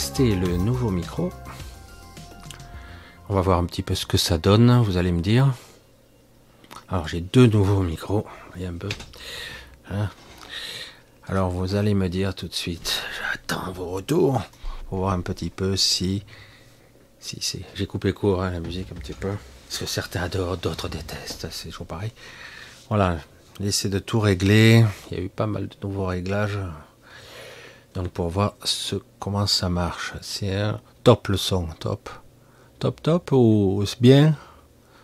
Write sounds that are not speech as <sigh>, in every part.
le nouveau micro. On va voir un petit peu ce que ça donne, vous allez me dire. Alors j'ai deux nouveaux micros. Hein. Alors vous allez me dire tout de suite, j'attends vos retours pour voir un petit peu si... Si, si. J'ai coupé court hein, la musique un petit peu. Parce que certains adorent, d'autres détestent, c'est toujours pareil. Voilà, laissez de tout régler. Il y a eu pas mal de nouveaux réglages. Donc pour voir comment ça marche. C'est top le son, top. Top top ou bien?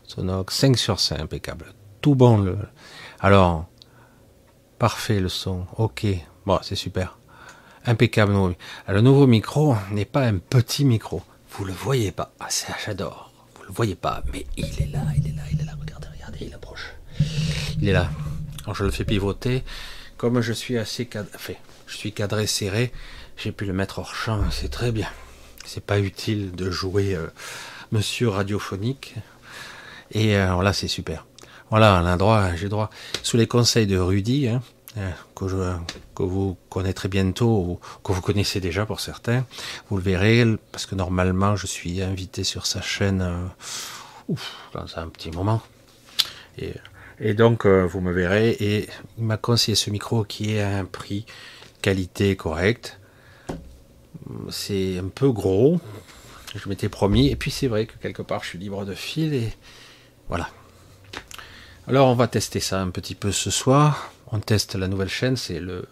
Sonox 5 sur 5, impeccable. Tout bon le. Alors, parfait le son. Ok. Bon, c'est super. Impeccable. le nouveau micro n'est pas un petit micro. Vous le voyez pas. Ah, j'adore. Vous le voyez pas, mais il est là, il est là, il est là. Regardez, regardez, il approche. Il est là. Alors je le fais pivoter. Comme je suis assez cadré, je suis cadré serré, j'ai pu le mettre hors champ. C'est très bien. C'est pas utile de jouer euh, Monsieur radiophonique. Et euh, voilà, c'est super. Voilà, on a droit, j'ai droit. Sous les conseils de Rudy, hein, euh, que, vous connaîtrez bientôt, ou que vous connaissez déjà pour certains, vous le verrez, parce que normalement, je suis invité sur sa chaîne euh, dans un petit moment. Et donc, vous me verrez, et il m'a conseillé ce micro qui est à un prix qualité correcte. C'est un peu gros, je m'étais promis. Et puis c'est vrai que quelque part je suis libre de fil et voilà. Alors on va tester ça un petit peu ce soir. On teste la nouvelle chaîne, c'est le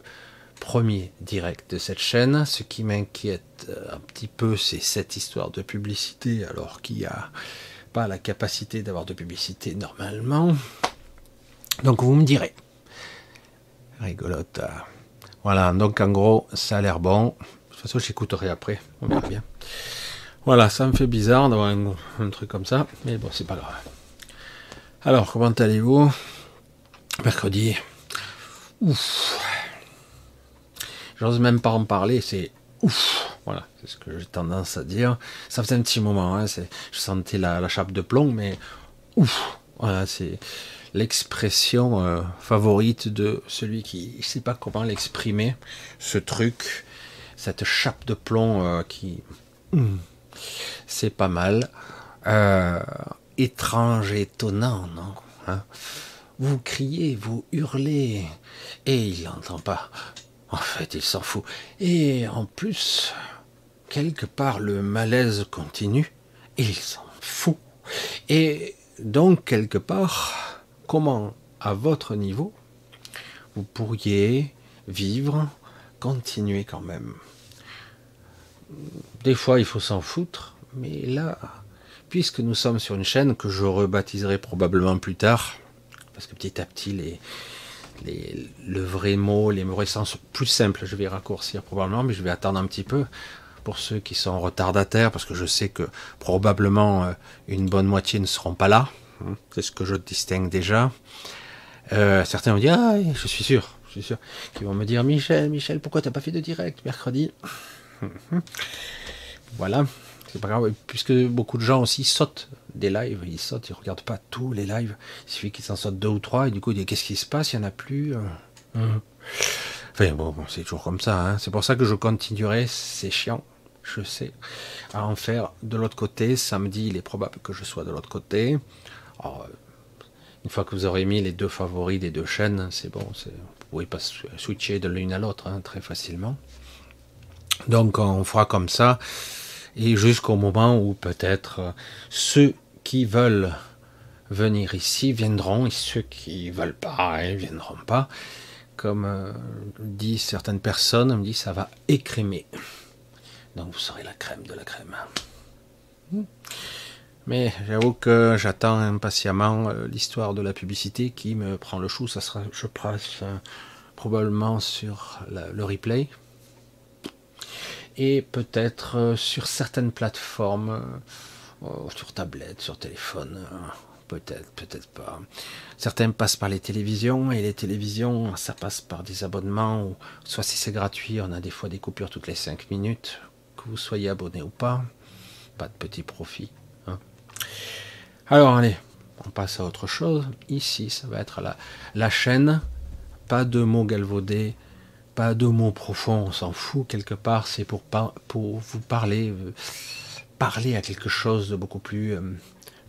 premier direct de cette chaîne. Ce qui m'inquiète un petit peu, c'est cette histoire de publicité, alors qu'il n'y a pas la capacité d'avoir de publicité normalement. Donc vous me direz. Rigolote. Voilà, donc en gros, ça a l'air bon. De toute façon, j'écouterai après, on verra bien. Voilà, ça me fait bizarre d'avoir un, truc comme ça, mais bon, c'est pas grave. Alors, comment allez-vous? Mercredi. Ouf. J'ose même pas en parler, c'est ouf. Voilà, c'est ce que j'ai tendance à dire. Ça faisait un petit moment, hein, je sentais la, chape de plomb, mais ouf. Voilà, c'est l'expression euh, favorite de celui qui ne sait pas comment l'exprimer, ce truc, cette chape de plomb euh, qui. Hmm c'est pas mal. Euh, étrange, étonnant, non hein Vous criez, vous hurlez, et il n'entend pas. En fait, il s'en fout. Et en plus, quelque part, le malaise continue, et il s'en fout. Et donc, quelque part, comment, à votre niveau, vous pourriez vivre, continuer quand même? Des fois, il faut s'en foutre, mais là, puisque nous sommes sur une chaîne que je rebaptiserai probablement plus tard, parce que petit à petit, les, les, le vrai mot, les récents sont plus simples, je vais raccourcir probablement, mais je vais attendre un petit peu pour ceux qui sont retardataires, parce que je sais que probablement euh, une bonne moitié ne seront pas là. Hein, c'est ce que je distingue déjà. Euh, certains vont dire, ah, je suis sûr, je suis sûr, qui vont me dire, Michel, Michel, pourquoi tu n'as pas fait de direct mercredi? <laughs> Voilà, c'est pas grave, puisque beaucoup de gens aussi sautent des lives, ils sautent, ils regardent pas tous les lives, il suffit qu'ils s'en sautent deux ou trois, et du coup ils disent qu'est-ce qui se passe, il n'y en a plus. Euh, hein. Enfin bon, c'est toujours comme ça, hein. c'est pour ça que je continuerai, c'est chiant, je sais, à en faire de l'autre côté. Samedi, il est probable que je sois de l'autre côté. Une fois que vous aurez mis les deux favoris des deux chaînes, c'est bon, vous pouvez pas switcher de l'une à l'autre hein, très facilement. Donc on fera comme ça, et jusqu'au moment où peut-être euh, ceux qui veulent venir ici viendront, et ceux qui veulent pas, ils viendront pas. Comme euh, disent certaines personnes, on me dit ça va écrémer. Donc vous serez la crème de la crème. Mais j'avoue que j'attends impatiemment euh, l'histoire de la publicité qui me prend le chou. Ça sera, je passe probablement sur le replay et peut-être euh, sur certaines plateformes, euh, euh, sur tablette, sur téléphone, peut-être, peut-être pas. Certains passent par les télévisions et les télévisions, ça passe par des abonnements, ou soit si c'est gratuit, on a des fois des coupures toutes les 5 minutes, que vous soyez abonné ou pas, pas de petit profit. Alors allez, on passe à autre chose. Ici, ça va être la, la chaîne, pas de mots galvaudés, pas de mots profonds, on s'en fout quelque part, c'est pour, pour vous parler, euh, parler à quelque chose de beaucoup plus euh,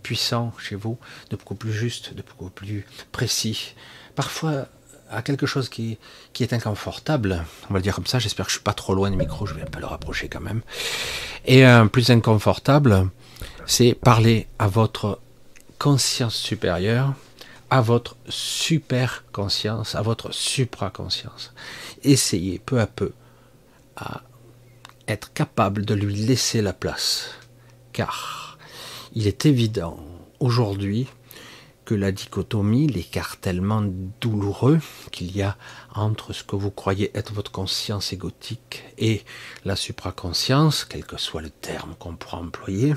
puissant chez vous, de beaucoup plus juste, de beaucoup plus précis. Parfois à quelque chose qui, qui est inconfortable, on va le dire comme ça, j'espère que je suis pas trop loin du micro, je vais un peu le rapprocher quand même. Et un plus inconfortable, c'est parler à votre conscience supérieure, à votre super conscience, à votre supraconscience. Essayez peu à peu à être capable de lui laisser la place. Car il est évident aujourd'hui que la dichotomie, l'écartèlement douloureux qu'il y a entre ce que vous croyez être votre conscience égotique et la supraconscience, quel que soit le terme qu'on pourra employer,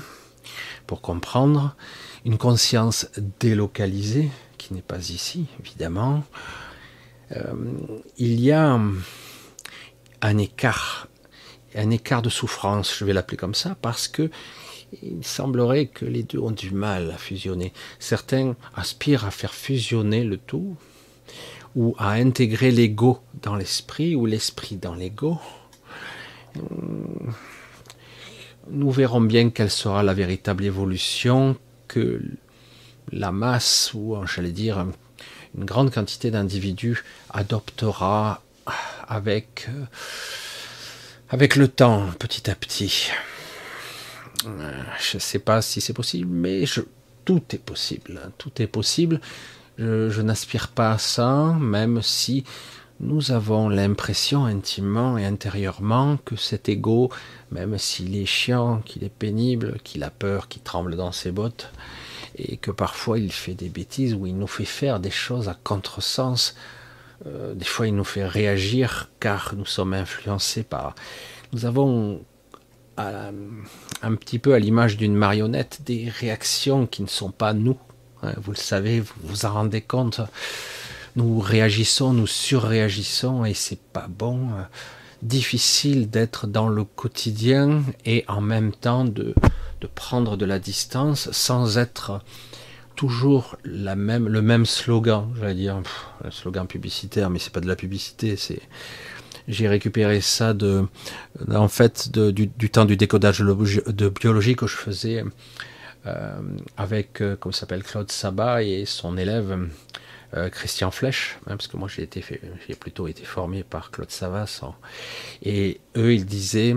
pour comprendre, une conscience délocalisée, qui n'est pas ici, évidemment, euh, il y a un écart, un écart de souffrance, je vais l'appeler comme ça, parce que il semblerait que les deux ont du mal à fusionner. Certains aspirent à faire fusionner le tout, ou à intégrer l'ego dans l'esprit, ou l'esprit dans l'ego. Nous verrons bien quelle sera la véritable évolution que la masse, ou j'allais dire une grande quantité d'individus, adoptera avec, euh, le temps, petit à petit. Euh, je ne sais pas si c'est possible, mais tout est possible. Hein, tout est possible. Je, n'aspire pas à ça, même si nous avons l'impression intimement et intérieurement que cet ego, même s'il est chiant, qu'il est pénible, qu'il a peur, qu'il tremble dans ses bottes, et que parfois il fait des bêtises ou il nous fait faire des choses à contresens, euh, des fois il nous fait réagir car nous sommes influencés par... Nous avons un petit peu à l'image d'une marionnette, des réactions qui ne sont pas nous. Hein, vous le savez, vous vous en rendez compte. Nous réagissons, nous surréagissons et c'est pas bon. Difficile d'être dans le quotidien et en même temps de, de prendre de la distance sans être toujours la même, le même slogan, j'allais dire, un slogan publicitaire, mais c'est pas de la publicité, c'est j'ai récupéré ça de, en fait, du, temps du décodage de biologie que je faisais euh, avec, euh, comment s'appelle, Claude Sabat et son élève euh, Christian Flech, hein, parce que moi j'ai été, plutôt été formé par Claude Sabat, et eux ils disaient,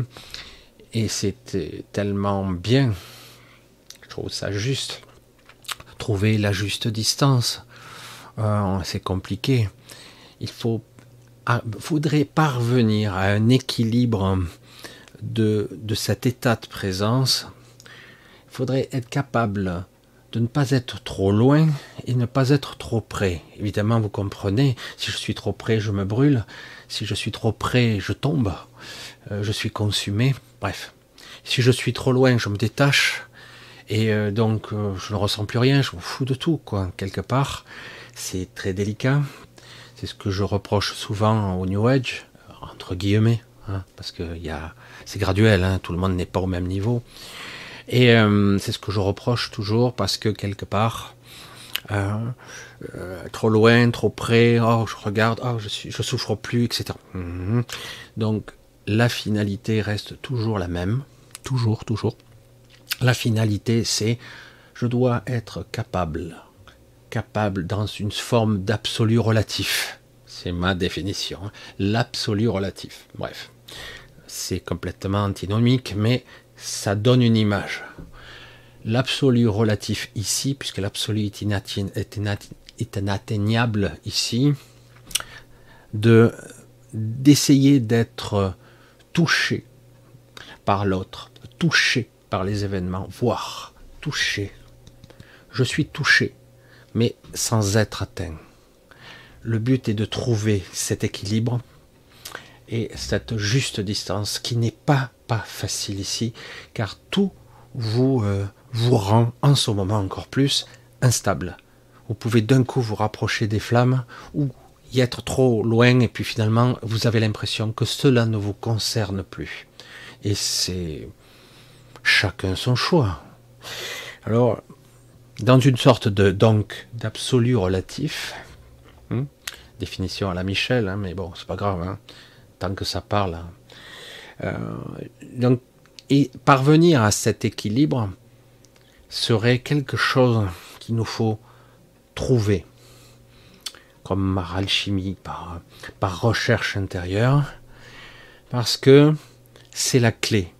et c'était tellement bien, je trouve ça juste, trouver la juste distance, c'est compliqué. Il faut faudrait parvenir à un équilibre de, de cet état de présence. Il faudrait être capable de ne pas être trop loin et ne pas être trop près. Évidemment, vous comprenez, si je suis trop près, je me brûle. Si je suis trop près, je tombe. Euh, je suis consumé. Bref. Si je suis trop loin, je me détache. Et euh, donc, euh, je ne ressens plus rien. Je me fous de tout, quoi, quelque part. C'est très délicat. C'est ce que je reproche souvent au New Age, entre guillemets, hein, parce que c'est graduel, hein, tout le monde n'est pas au même niveau. Et euh, c'est ce que je reproche toujours, parce que quelque part, euh, euh, trop loin, trop près, oh je regarde, oh je suis, je souffre plus, etc. Mhm. Donc la finalité reste toujours la même, toujours, toujours. La finalité, c'est je dois être capable capable dans une forme d'absolu relatif. C'est ma définition. Hein. L'absolu relatif. Bref, c'est complètement antinomique, mais ça donne une image. L'absolu relatif ici, puisque l'absolu est, inatteignable ici, de d'essayer d'être touché par l'autre, touché par les événements, voire touché. Je suis touché mais sans être atteint. Le but est de trouver cet équilibre et cette juste distance qui n'est pas, pas facile ici, car tout vous, euh, vous rend en ce moment encore plus instable. Vous pouvez d'un coup vous rapprocher des flammes ou y être trop loin et puis finalement vous avez l'impression que cela ne vous concerne plus. Et c'est chacun son choix. Alors, dans une sorte de donc d'absolu relatif, hein, définition à la Michel, hein, mais bon, c'est pas grave. Hein. Tant que ça parle. Euh, donc, et parvenir à cet équilibre serait quelque chose qu'il nous faut trouver, comme par alchimie, par, par recherche intérieure, parce que c'est la clé,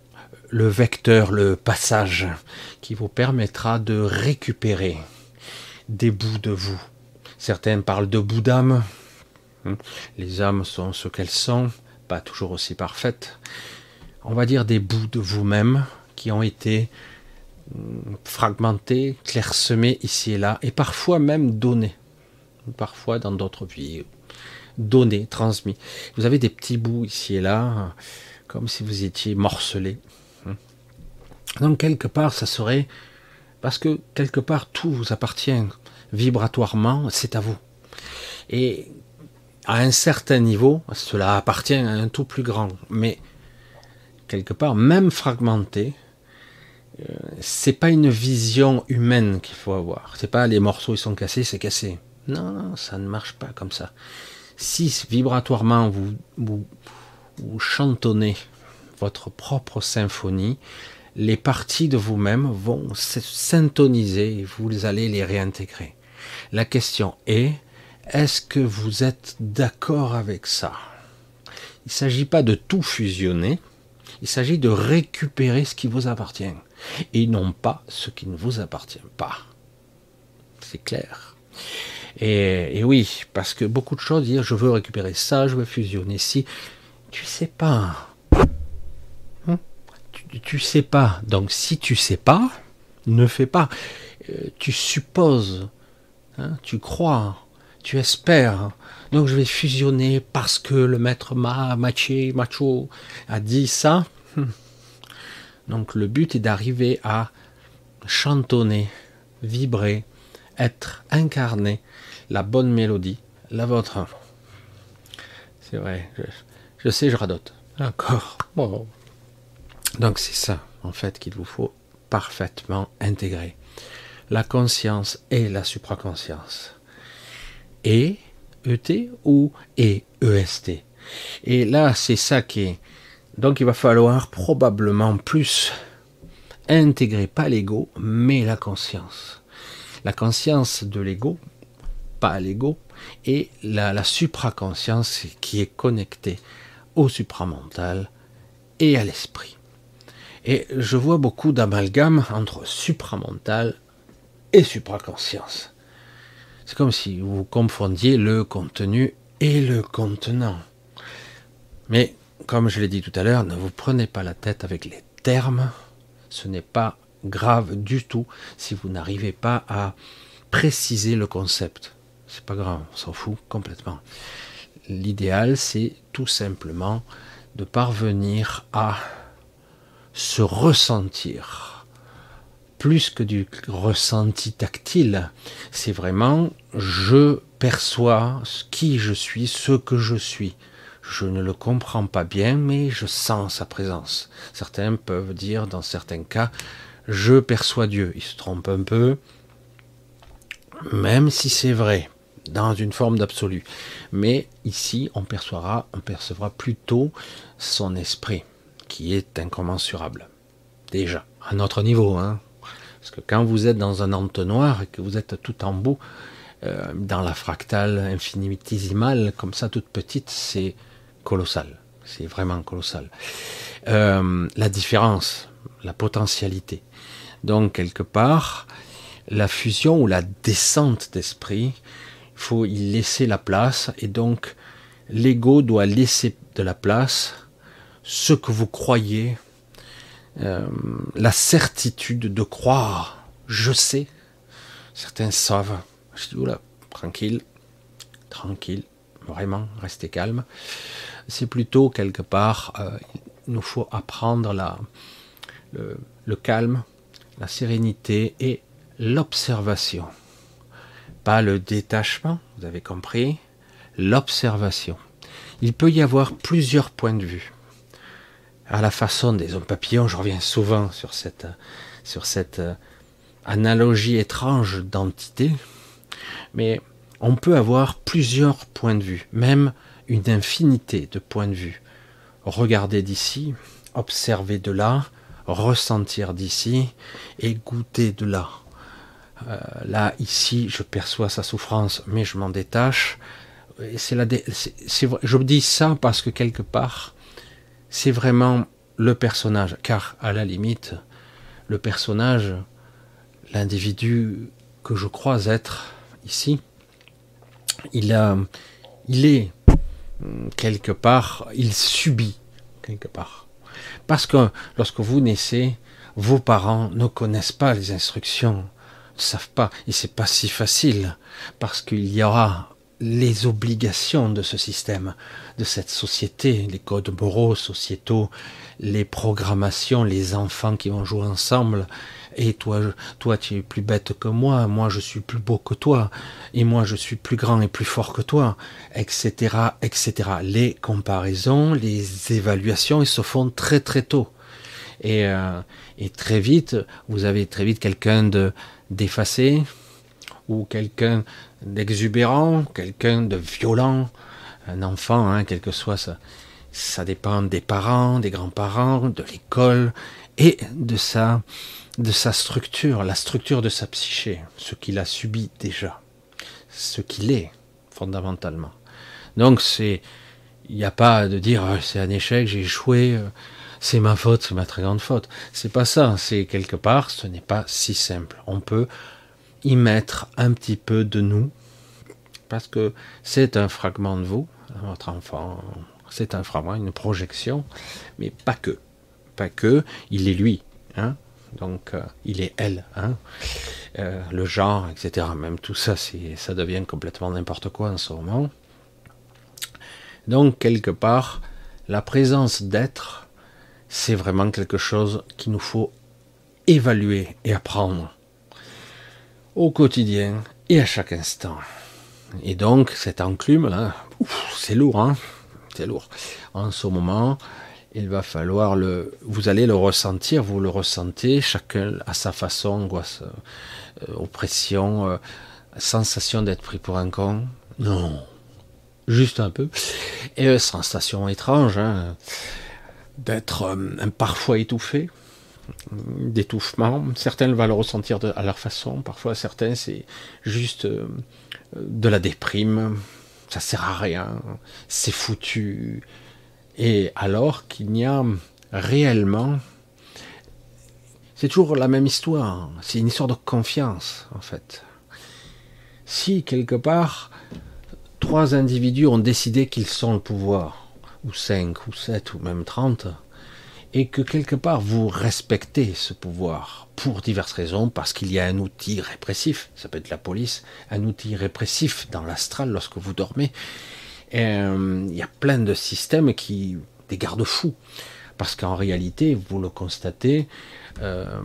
le vecteur, le passage qui vous permettra de récupérer des bouts de vous. Certains parlent de bouts d'âme. Hein. Les âmes sont ce qu'elles sont, toujours aussi parfaites. On va dire des bouts de vous-même qui ont été hum, fragmentés, clairsemés ici et là, et parfois même donnés. Parfois dans d'autres vies, donnés, transmis. Vous avez des petits bouts ici et là, comme si vous étiez morcelé. Donc quelque part, ça serait parce que quelque part tout vous appartient vibratoirement, c'est à vous. Et à un certain niveau, cela appartient à un tout plus grand. Mais quelque part, même fragmenté, euh, c'est pas une vision humaine qu'il faut avoir. C'est pas les morceaux ils sont cassés, c'est cassé. Non, ça ne marche pas comme ça. Si vibratoirement vous, chantonnez votre propre symphonie, les parties de vous-même vont s'intoniser et vous allez les réintégrer. La question est, est-ce que vous êtes d'accord avec ça? Il ne s'agit pas de tout fusionner, il s'agit de récupérer ce qui vous appartient et non pas ce qui ne vous appartient pas. C'est clair. Et, oui, parce que beaucoup de choses dire je veux récupérer ça, je veux fusionner ci, tu sais pas. Hein? tu, tu sais pas. Donc si tu sais pas, ne fais pas. Euh, tu supposes Hein, tu crois, tu espères. Donc je vais fusionner parce que le maître ma, maché, macho a dit ça. <laughs> Donc le but est d'arriver à chantonner, vibrer, être incarné la bonne mélodie, la vôtre. C'est vrai, je, sais, je radote. Encore. Bon. Donc c'est ça, en fait, qu'il vous faut parfaitement intégrer la conscience et la supraconscience. Et ET ou EST. Et là, c'est ça qui est. Donc il va falloir probablement plus intégrer pas l'ego, mais la conscience. La conscience de l'ego, pas l'ego, et la, la supraconscience qui est connectée au supramental et à l'esprit. Et je vois beaucoup d'amalgames entre supramental et supraconscience. C'est comme si vous confondiez le contenu et le contenant. Mais, comme je l'ai dit tout à l'heure, ne vous prenez pas la tête avec les termes. Ce n'est pas grave du tout si vous n'arrivez pas à préciser le concept. C'est pas grave, on s'en fout complètement. L'idéal, c'est tout simplement de parvenir à se ressentir plus que du ressenti tactile. C'est vraiment je perçois qui je suis, ce que je suis. Je ne le comprends pas bien, mais je sens sa présence. Certains peuvent dire, dans certains cas, je perçois Dieu. Ils se trompent un peu, même si c'est vrai, dans une forme d'absolu. Mais ici, on percevra, on percevra plutôt son esprit, qui est incommensurable. Déjà, à notre niveau, hein, parce que quand vous êtes dans un entonnoir et que vous êtes tout en bout, euh, dans la fractale infinitésimale, comme ça, toute petite, c'est colossal. C'est vraiment colossal. Euh, la différence, la potentialité. Donc, quelque part, la fusion ou la descente d'esprit, il faut y laisser la place et donc l'ego doit laisser de la place ce que vous croyez euh, la certitude de croire. Je sais. Certains savent. Je dis, oula, tranquille, tranquille, vraiment, restez calme. C'est plutôt quelque part, euh, il nous faut apprendre la, le, le calme, la sérénité et l'observation. Pas le détachement, vous avez compris, l'observation. Il peut y avoir plusieurs points de vue à la façon des hommes papillons, je reviens souvent sur cette, sur cette euh, analogie étrange d'entité, mais on peut avoir plusieurs points de vue, même une infinité de points de vue regarder d'ici, observer de là, ressentir d'ici et goûter de là. Euh, là, ici, je perçois sa souffrance, mais je m'en détache. Je dis ça parce que quelque part, c'est vraiment le personnage, car à la limite, le personnage, l'individu que je crois être ici, il, a, il est quelque part, il subit quelque part. Parce que lorsque vous naissez, vos parents ne connaissent pas les instructions, ne savent pas, et c'est pas si facile, parce qu'il y aura les obligations de ce système, de cette société, les codes moraux, sociétaux, les programmations, les enfants qui vont jouer ensemble, et toi, toi tu es plus bête que moi, moi je suis plus beau que toi, et moi je suis plus grand et plus fort que toi, etc., etc. Les comparaisons, les évaluations, ils se font très très tôt. Et, euh, et très vite, vous avez très vite quelqu'un de d'effacé, ou quelqu'un d'exubérant, quelqu'un de violent, un enfant, hein, quel que soit ça. Ça dépend des parents, des grands-parents, de l'école et de sa de sa structure, la structure de sa psyché, ce qu'il a subi déjà, ce qu'il est fondamentalement. Donc c'est, il n'y a pas de dire oh, c'est un échec, j'ai échoué, euh, c'est ma faute, c'est ma très grande faute. C'est pas ça. C'est quelque part, ce n'est pas si simple. On peut y mettre un petit peu de nous parce que c'est un fragment de vous, votre enfant, c'est un fragment, une projection, mais pas que, pas que. Il est lui. Hein donc, euh, il est elle, hein euh, le genre, etc. Même tout ça, ça devient complètement n'importe quoi en ce moment. Donc, quelque part, la présence d'être, c'est vraiment quelque chose qu'il nous faut évaluer et apprendre au quotidien et à chaque instant. Et donc, cette enclume là, c'est lourd, hein c'est lourd. En ce moment, il va falloir le, vous allez le ressentir, vous le ressentez, chacun à sa façon, angoisse, euh, oppression, euh, sensation d'être pris pour un con. Non, juste un peu. Et euh, sensation étrange, hein, d'être parfois étouffé, d'étouffement. Certains vont le ressentir à leur façon, parfois certains c'est juste de la déprime, ça sert à rien, c'est foutu, et alors qu'il n'y a réellement... C'est toujours la même histoire, c'est une histoire de confiance en fait. Si quelque part, trois individus ont décidé qu'ils sont le pouvoir, ou cinq, ou sept, ou même trente, et que quelque part vous respectez ce pouvoir pour diverses raisons, parce qu'il y a un outil répressif, ça peut être la police, un outil répressif dans l'astral lorsque vous dormez, euh, il y a plein de systèmes qui, des garde-fous, parce qu'en réalité, vous le constatez, euh,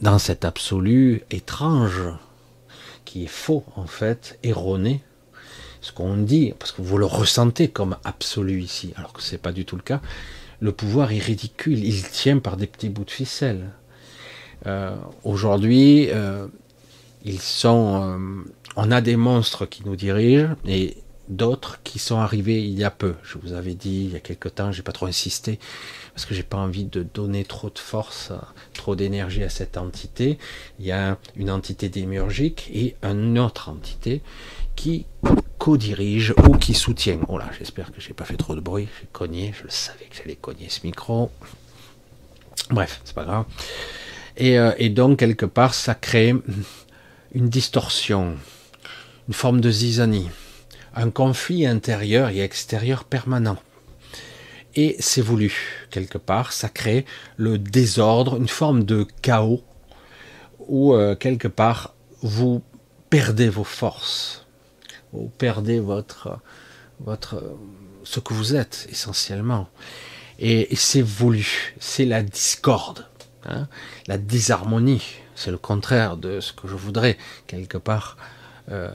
dans cet absolu étrange, qui est faux en fait, erroné, ce qu'on dit, parce que vous le ressentez comme absolu ici, alors que ce n'est pas du tout le cas, le pouvoir est ridicule, il tient par des petits bouts de ficelle. Euh, aujourd'hui, ils sont, on a des monstres qui nous dirigent et d'autres qui sont arrivés il y a peu. Je vous avais dit il y a quelque temps, j'ai pas trop insisté parce que j'ai pas envie de donner trop de force, trop d'énergie à cette entité. Il y a une entité démiurgique et une autre entité qui co-dirige ou qui soutient. Oh là, j'espère que j'ai pas fait trop de bruit. J'ai cogné, je le savais que j'allais cogner ce micro. Bref, c'est pas grave. Et, euh, et donc quelque part, ça crée une distorsion, une forme de zizanie un conflit intérieur et extérieur permanent. Et c'est voulu, quelque part, ça crée le désordre, une forme de chaos, où euh, quelque part vous perdez vos forces, vous perdez votre, votre, ce que vous êtes essentiellement. Et, c'est voulu, c'est la discorde, hein, la disharmonie, c'est le contraire de ce que je voudrais, quelque part. Euh,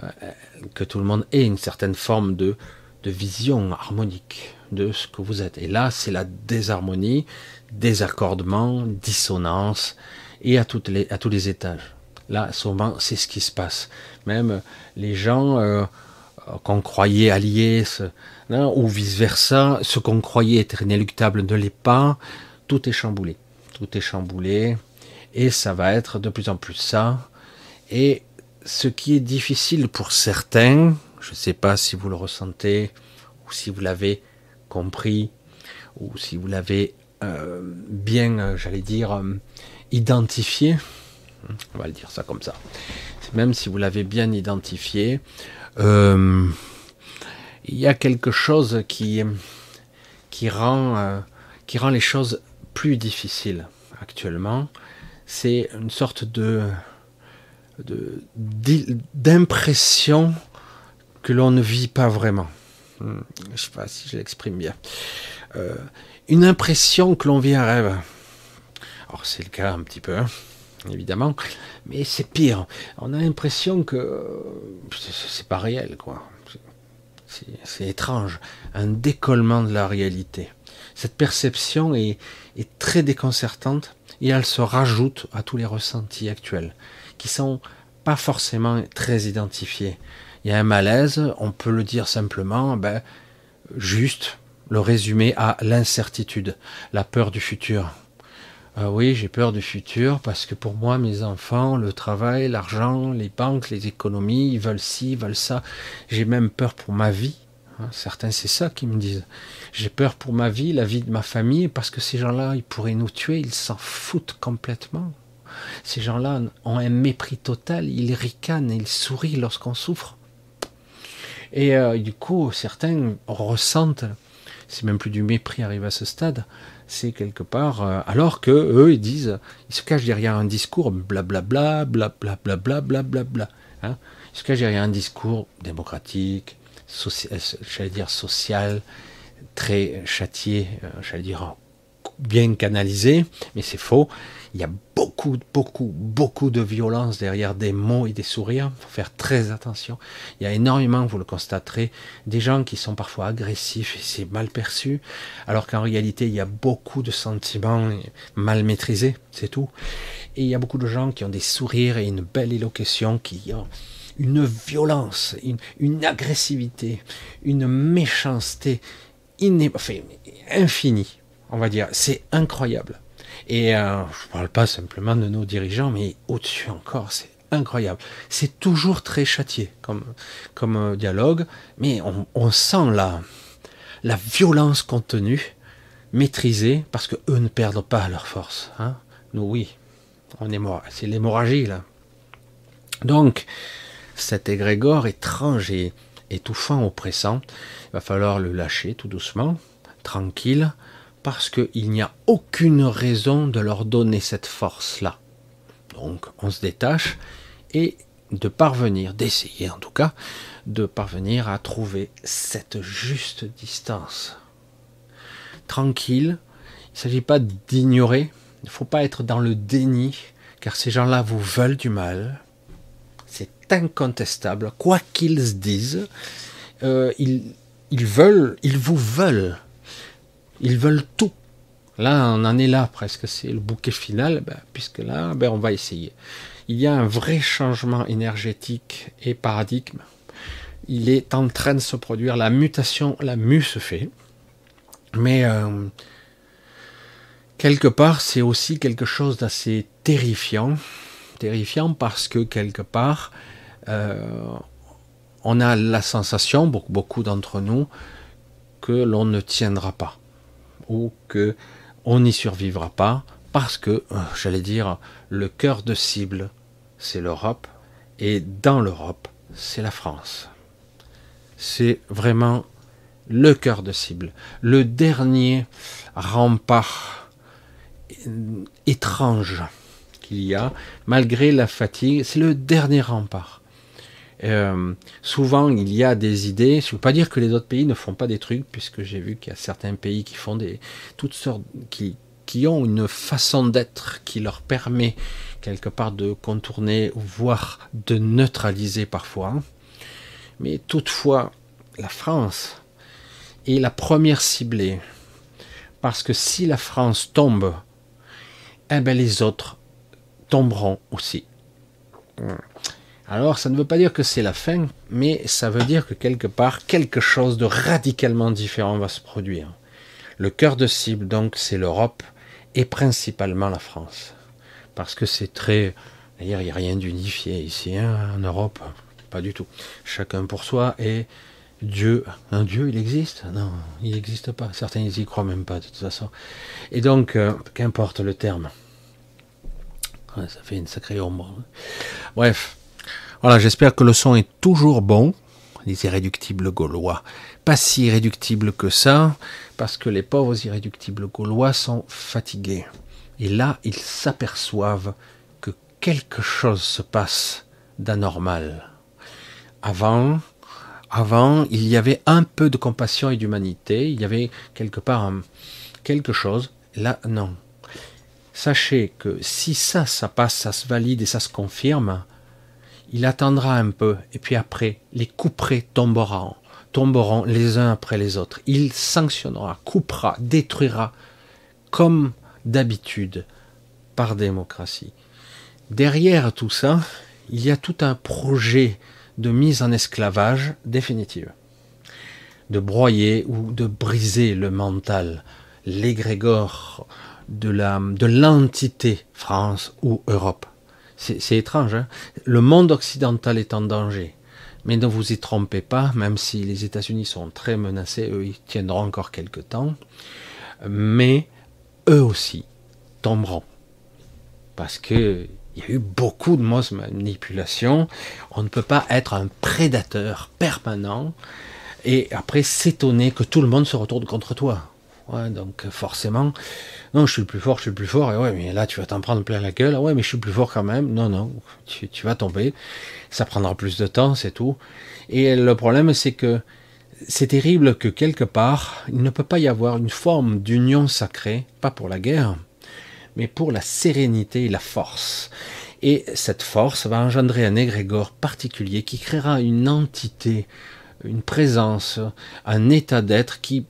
que tout le monde ait une certaine forme de, de vision harmonique de ce que vous êtes. Et là, c'est la désharmonie, désaccordement, dissonance, et à, toutes les, à tous les étages. Là, souvent, c'est ce qui se passe. Même les gens, euh, qu'on croyait alliés, hein, ou vice-versa, ce qu'on croyait être inéluctable ne l'est pas, tout est chamboulé. Tout est chamboulé, et ça va être de plus en plus ça. Et ce qui est difficile pour certains, je ne sais pas si vous le ressentez, ou si vous l'avez compris, ou si vous l'avez euh, bien, euh, j'allais dire, euh, identifié, on va le dire ça comme ça, même si vous l'avez bien identifié, il y a quelque chose qui, qui, rend, les choses plus difficiles actuellement. C'est une sorte d'impression que l'on ne vit pas vraiment. Hmm, je ne sais pas si je l'exprime bien. Euh, une impression que l'on vit un rêve. Alors c'est le cas un petit peu, hein, évidemment, mais c'est pire. On a l'impression que c'est pas réel, quoi. C'est étrange, un décollement de la réalité. Cette perception est, est très déconcertante et elle se rajoute à tous les ressentis actuels qui sont pas forcément très identifiés. Il y a un malaise, on peut le dire simplement, ben, juste le résumer à l'incertitude, la peur du futur. Euh, oui, j'ai peur du futur parce que pour moi, mes enfants, le travail, l'argent, les banques, les économies, ils veulent ci, ils veulent ça. J'ai même peur pour ma vie. Hein, certains, c'est ça qu'ils me disent. J'ai peur pour ma vie, la vie de ma famille, parce que ces gens-là, ils pourraient nous tuer, ils s'en foutent complètement. Ces gens-là ont un mépris total, ils ricanent, ils sourient lorsqu'on souffre. Et euh, du coup, certains ressentent, c'est même plus du mépris arrivé à ce stade, c'est quelque part, euh, alors que eux ils disent, ils se cachent derrière un discours blablabla, blablabla, blablabla, bla, hein. Ils se cachent derrière un discours démocratique, social, j'allais dire social, très châtié, euh, j'allais dire bien canalisé, mais c'est faux. Il y a beaucoup, beaucoup, beaucoup de violence derrière des mots et des sourires. Il faut faire très attention. Il y a énormément, vous le constaterez, des gens qui sont parfois agressifs et c'est mal perçu, alors qu'en réalité, il y a beaucoup de sentiments mal maîtrisés, c'est tout. Et il y a beaucoup de gens qui ont des sourires et une belle élocution, qui ont une violence, une, agressivité, une méchanceté infinie, on va dire. C'est incroyable. Et euh, je ne parle pas simplement de nos dirigeants, mais au-dessus encore, c'est incroyable. C'est toujours très châtié comme, euh, dialogue, mais on, sent la, violence contenue, maîtrisée, parce que eux ne perdent pas leur force. Hein. Nous, oui, on est. C'est l'hémorragie, là. Donc, cet égrégore étrange et étouffant, oppressant, il va falloir le lâcher tout doucement, tranquille, parce qu'il n'y a aucune raison de leur donner cette force-là. Donc on se détache et de parvenir, d'essayer en tout cas, de parvenir à trouver cette juste distance. Tranquille, il ne s'agit pas d'ignorer, il ne faut pas être dans le déni, car ces gens-là vous veulent du mal, c'est incontestable, quoi qu'ils disent, euh, ils, ils veulent, ils vous veulent, ils veulent tout. Là, on en est là presque, c'est le bouquet final, ben, puisque là, ben, on va essayer. Il y a un vrai changement énergétique et paradigme. Il est en train de se produire, la mutation, la mue se fait. Mais euh, quelque part, c'est aussi quelque chose d'assez terrifiant. Terrifiant parce que quelque part, euh, on a la sensation, beaucoup d'entre nous, que l'on ne tiendra pas ou que on n'y survivra pas parce que, euh, j'allais dire, le cœur de cible, c'est l'Europe, et dans l'Europe, c'est la France. C'est vraiment le cœur de cible, le dernier rempart étrange qu'il y a, malgré la fatigue, c'est le dernier rempart. Euh, souvent, il y a des idées. Je ne veux pas dire que les autres pays ne font pas des trucs, puisque j'ai vu qu'il y a certains pays qui font des toutes sortes, qui, ont une façon d'être qui leur permet quelque part de contourner, voire de neutraliser parfois. Mais toutefois, la France est la première ciblée, parce que si la France tombe, eh ben les autres tomberont aussi. Alors ça ne veut pas dire que c'est la fin, mais ça veut dire que quelque part, quelque chose de radicalement différent va se produire. Le cœur de cible, donc, c'est l'Europe et principalement la France. Parce que c'est très... D'ailleurs, il n'y a rien d'unifié ici, hein, en Europe. Pas du tout. Chacun pour soi et Dieu, un Dieu, il existe? Non, il n'existe pas. Certains, ils y croient même pas, de toute façon. Et donc, euh, qu'importe le terme. ça fait une sacrée ombre. Hein. Bref. Voilà, j'espère que le son est toujours bon. Les irréductibles gaulois. Pas si irréductibles que ça, parce que les pauvres irréductibles gaulois sont fatigués. Et là, ils s'aperçoivent que quelque chose se passe d'anormal. Avant, avant, il y avait un peu de compassion et d'humanité, il y avait quelque part quelque chose. Là, non. Sachez que si ça, ça passe, ça se valide et ça se confirme, il attendra un peu, et puis après, les couperets tomberont, tomberont les uns après les autres. Il sanctionnera, coupera, détruira, comme d'habitude, par démocratie. Derrière tout ça, il y a tout un projet de mise en esclavage définitive, de broyer ou de briser le mental, l'égrégore de la de l'entité France ou Europe. C'est étrange. Hein le monde occidental est en danger. Mais ne vous y trompez pas, même si les États-Unis sont très menacés, eux, ils tiendront encore quelques temps. Mais eux aussi tomberont. Parce que il y a eu beaucoup de mauvaises manipulations. On ne peut pas être un prédateur permanent et après s'étonner que tout le monde se retourne contre toi. Donc forcément, non, je suis le plus fort, je suis le plus fort, et ouais, mais là tu vas t'en prendre plein la gueule, ouais, mais je suis le plus fort quand même. Non, non, tu, tu vas tomber, ça prendra plus de temps, c'est tout. Et le problème, c'est que c'est terrible que quelque part, il ne peut pas y avoir une forme d'union sacrée, pas pour la guerre, mais pour la sérénité et la force. Et cette force va engendrer un égrégore particulier qui créera une entité, une présence, un état d'être qui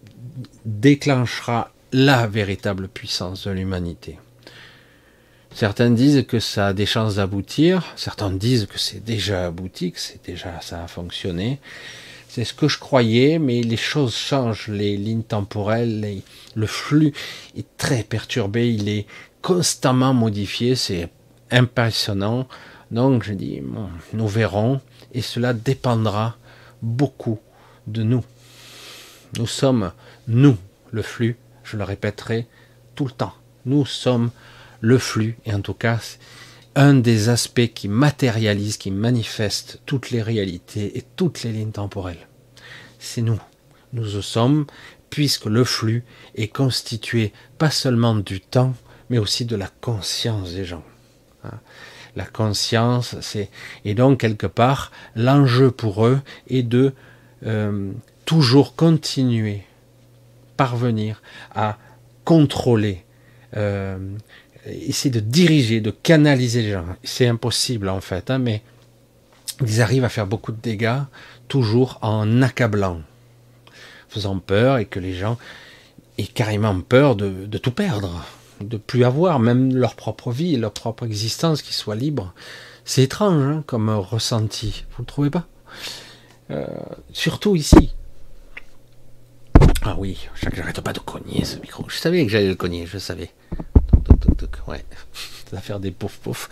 déclenchera la véritable puissance de l'humanité. Certains disent que ça a des chances d'aboutir, certains disent que c'est déjà abouti, que c'est déjà ça a fonctionné. C'est ce que je croyais, mais les choses changent, les lignes temporelles, le flux est très perturbé, il est constamment modifié, c'est impressionnant. Donc je dis, nous verrons, et cela dépendra beaucoup de nous. Nous sommes, nous, le flux, je le répéterai tout le temps. Nous sommes le flux, et en tout cas, un des aspects qui matérialise, qui manifeste toutes les réalités et toutes les lignes temporelles. C'est nous. Nous sommes, puisque le flux est constitué pas seulement du temps, mais aussi de la conscience des gens. Hein? La conscience, c'est et donc quelque part l'enjeu pour eux est de euh, toujours continuer, parvenir à contrôler, euh, essayer de diriger, de canaliser les gens. C'est impossible en fait, hein, mais ils arrivent à faire beaucoup de dégâts toujours en accablant, faisant peur et que les gens aient carrément peur de tout perdre de plus avoir même leur propre vie, leur propre existence qui soit libre. C'est étrange hein, comme ressenti, vous ne trouvez pas? Euh, Surtout ici. Ah oui, j'arrête pas de cogner ce micro. Je savais que j'allais le cogner, je savais. Ouais, <laughs> ça va faire des pouf pouf.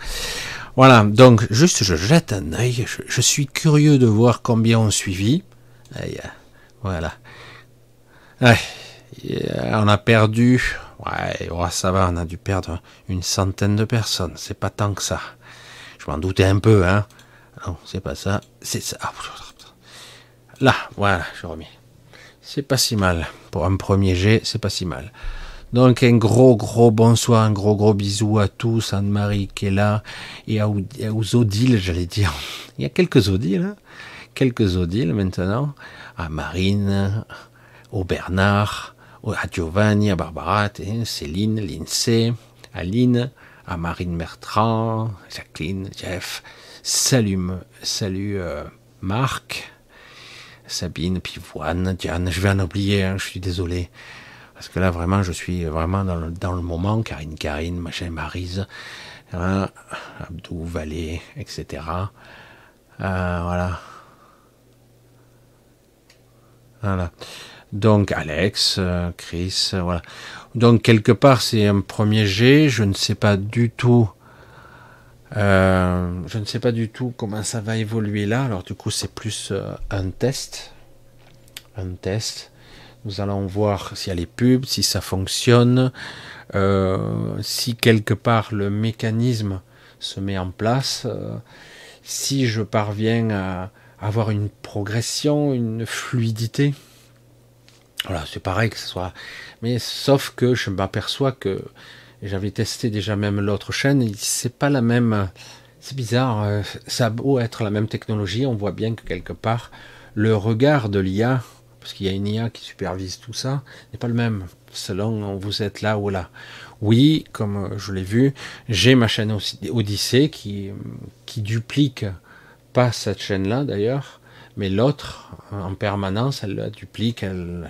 Voilà, donc juste je jette un œil. Je, suis curieux de voir combien ont suivi. voilà. on a perdu Ouais, ça va, on a dû perdre une centaine de personnes. C'est pas tant que ça. Je m'en doutais un peu, hein. Non, c'est pas ça. C'est ça. Ah, Là, voilà, je remets. C'est pas si mal. Pour un premier jet, c'est pas si mal. Donc un gros gros bonsoir, un gros gros bisou à tous, Anne-Marie qui est là, et aux Odiles, j'allais dire. <laughs> Il y a quelques Odiles, hein quelques Odiles maintenant, à Marine, au Bernard, à Giovanni, à Barbara, Céline, Lindsay, Aline, à Marine Bertrand, Jacqueline, Jeff, salut, salut euh, Marc, Sabine, Pivoine, Diane, je vais en oublier, je suis désolé. Parce que là, vraiment, je suis vraiment dans le, dans le moment, Karine, Karine, machin, Marise, hein, Abdou, Vallée, etc. voilà. Voilà. Donc Alex, Chris, voilà. Donc quelque part c'est un premier jet. Je ne sais pas du tout. Je ne sais pas du tout comment ça va évoluer là. Alors du coup c'est plus un test. Un test. Nous allons voir s'il y a les pubs, si ça fonctionne, euh, si quelque part le mécanisme se met en place, euh, si je parviens à avoir une progression, une fluidité. Voilà, c'est pareil que ce soit. Mais sauf que je m'aperçois que j'avais testé déjà même l'autre chaîne, c'est pas la même. C'est bizarre, euh, ça a beau être la même technologie, on voit bien que quelque part le regard de l'IA parce qu'il y a une IA qui supervise tout ça, n'est pas le même selon vous êtes là ou là. Oui, comme je l'ai vu, j'ai ma chaîne Odyssée qui, qui duplique pas cette chaîne-là d'ailleurs, mais l'autre en permanence, elle la duplique, elle,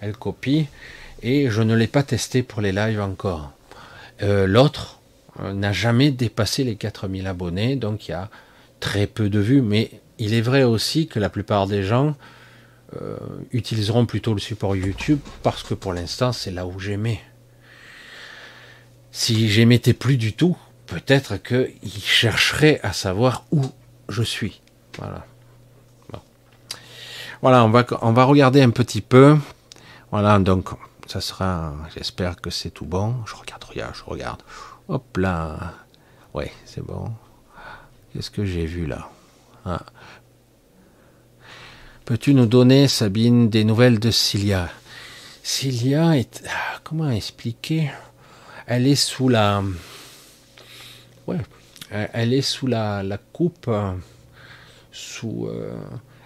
elle, copie, et je ne l'ai pas testé pour les lives encore. Euh, l'autre euh, n'a jamais dépassé les 4000 abonnés, donc il y a très peu de vues, mais il est vrai aussi que la plupart des gens euh, utiliseront plutôt le support YouTube parce que pour l'instant c'est là où j'aimais. Si j'émettais plus du tout, peut-être qu'ils chercheraient à savoir où je suis. Voilà. Voilà, on va, on va regarder un petit peu. Voilà, donc ça sera. J'espère que c'est tout bon. Je regarde, regarde, je regarde. Hop là. Ouais, c'est bon. Qu'est-ce que j'ai vu là? Ah. Peux-tu nous donner, Sabine, des nouvelles de Cilia? Cilia est. Ah, comment expliquer? Elle est sous la. Ouais. Elle est sous la, la coupe. Sous. Euh,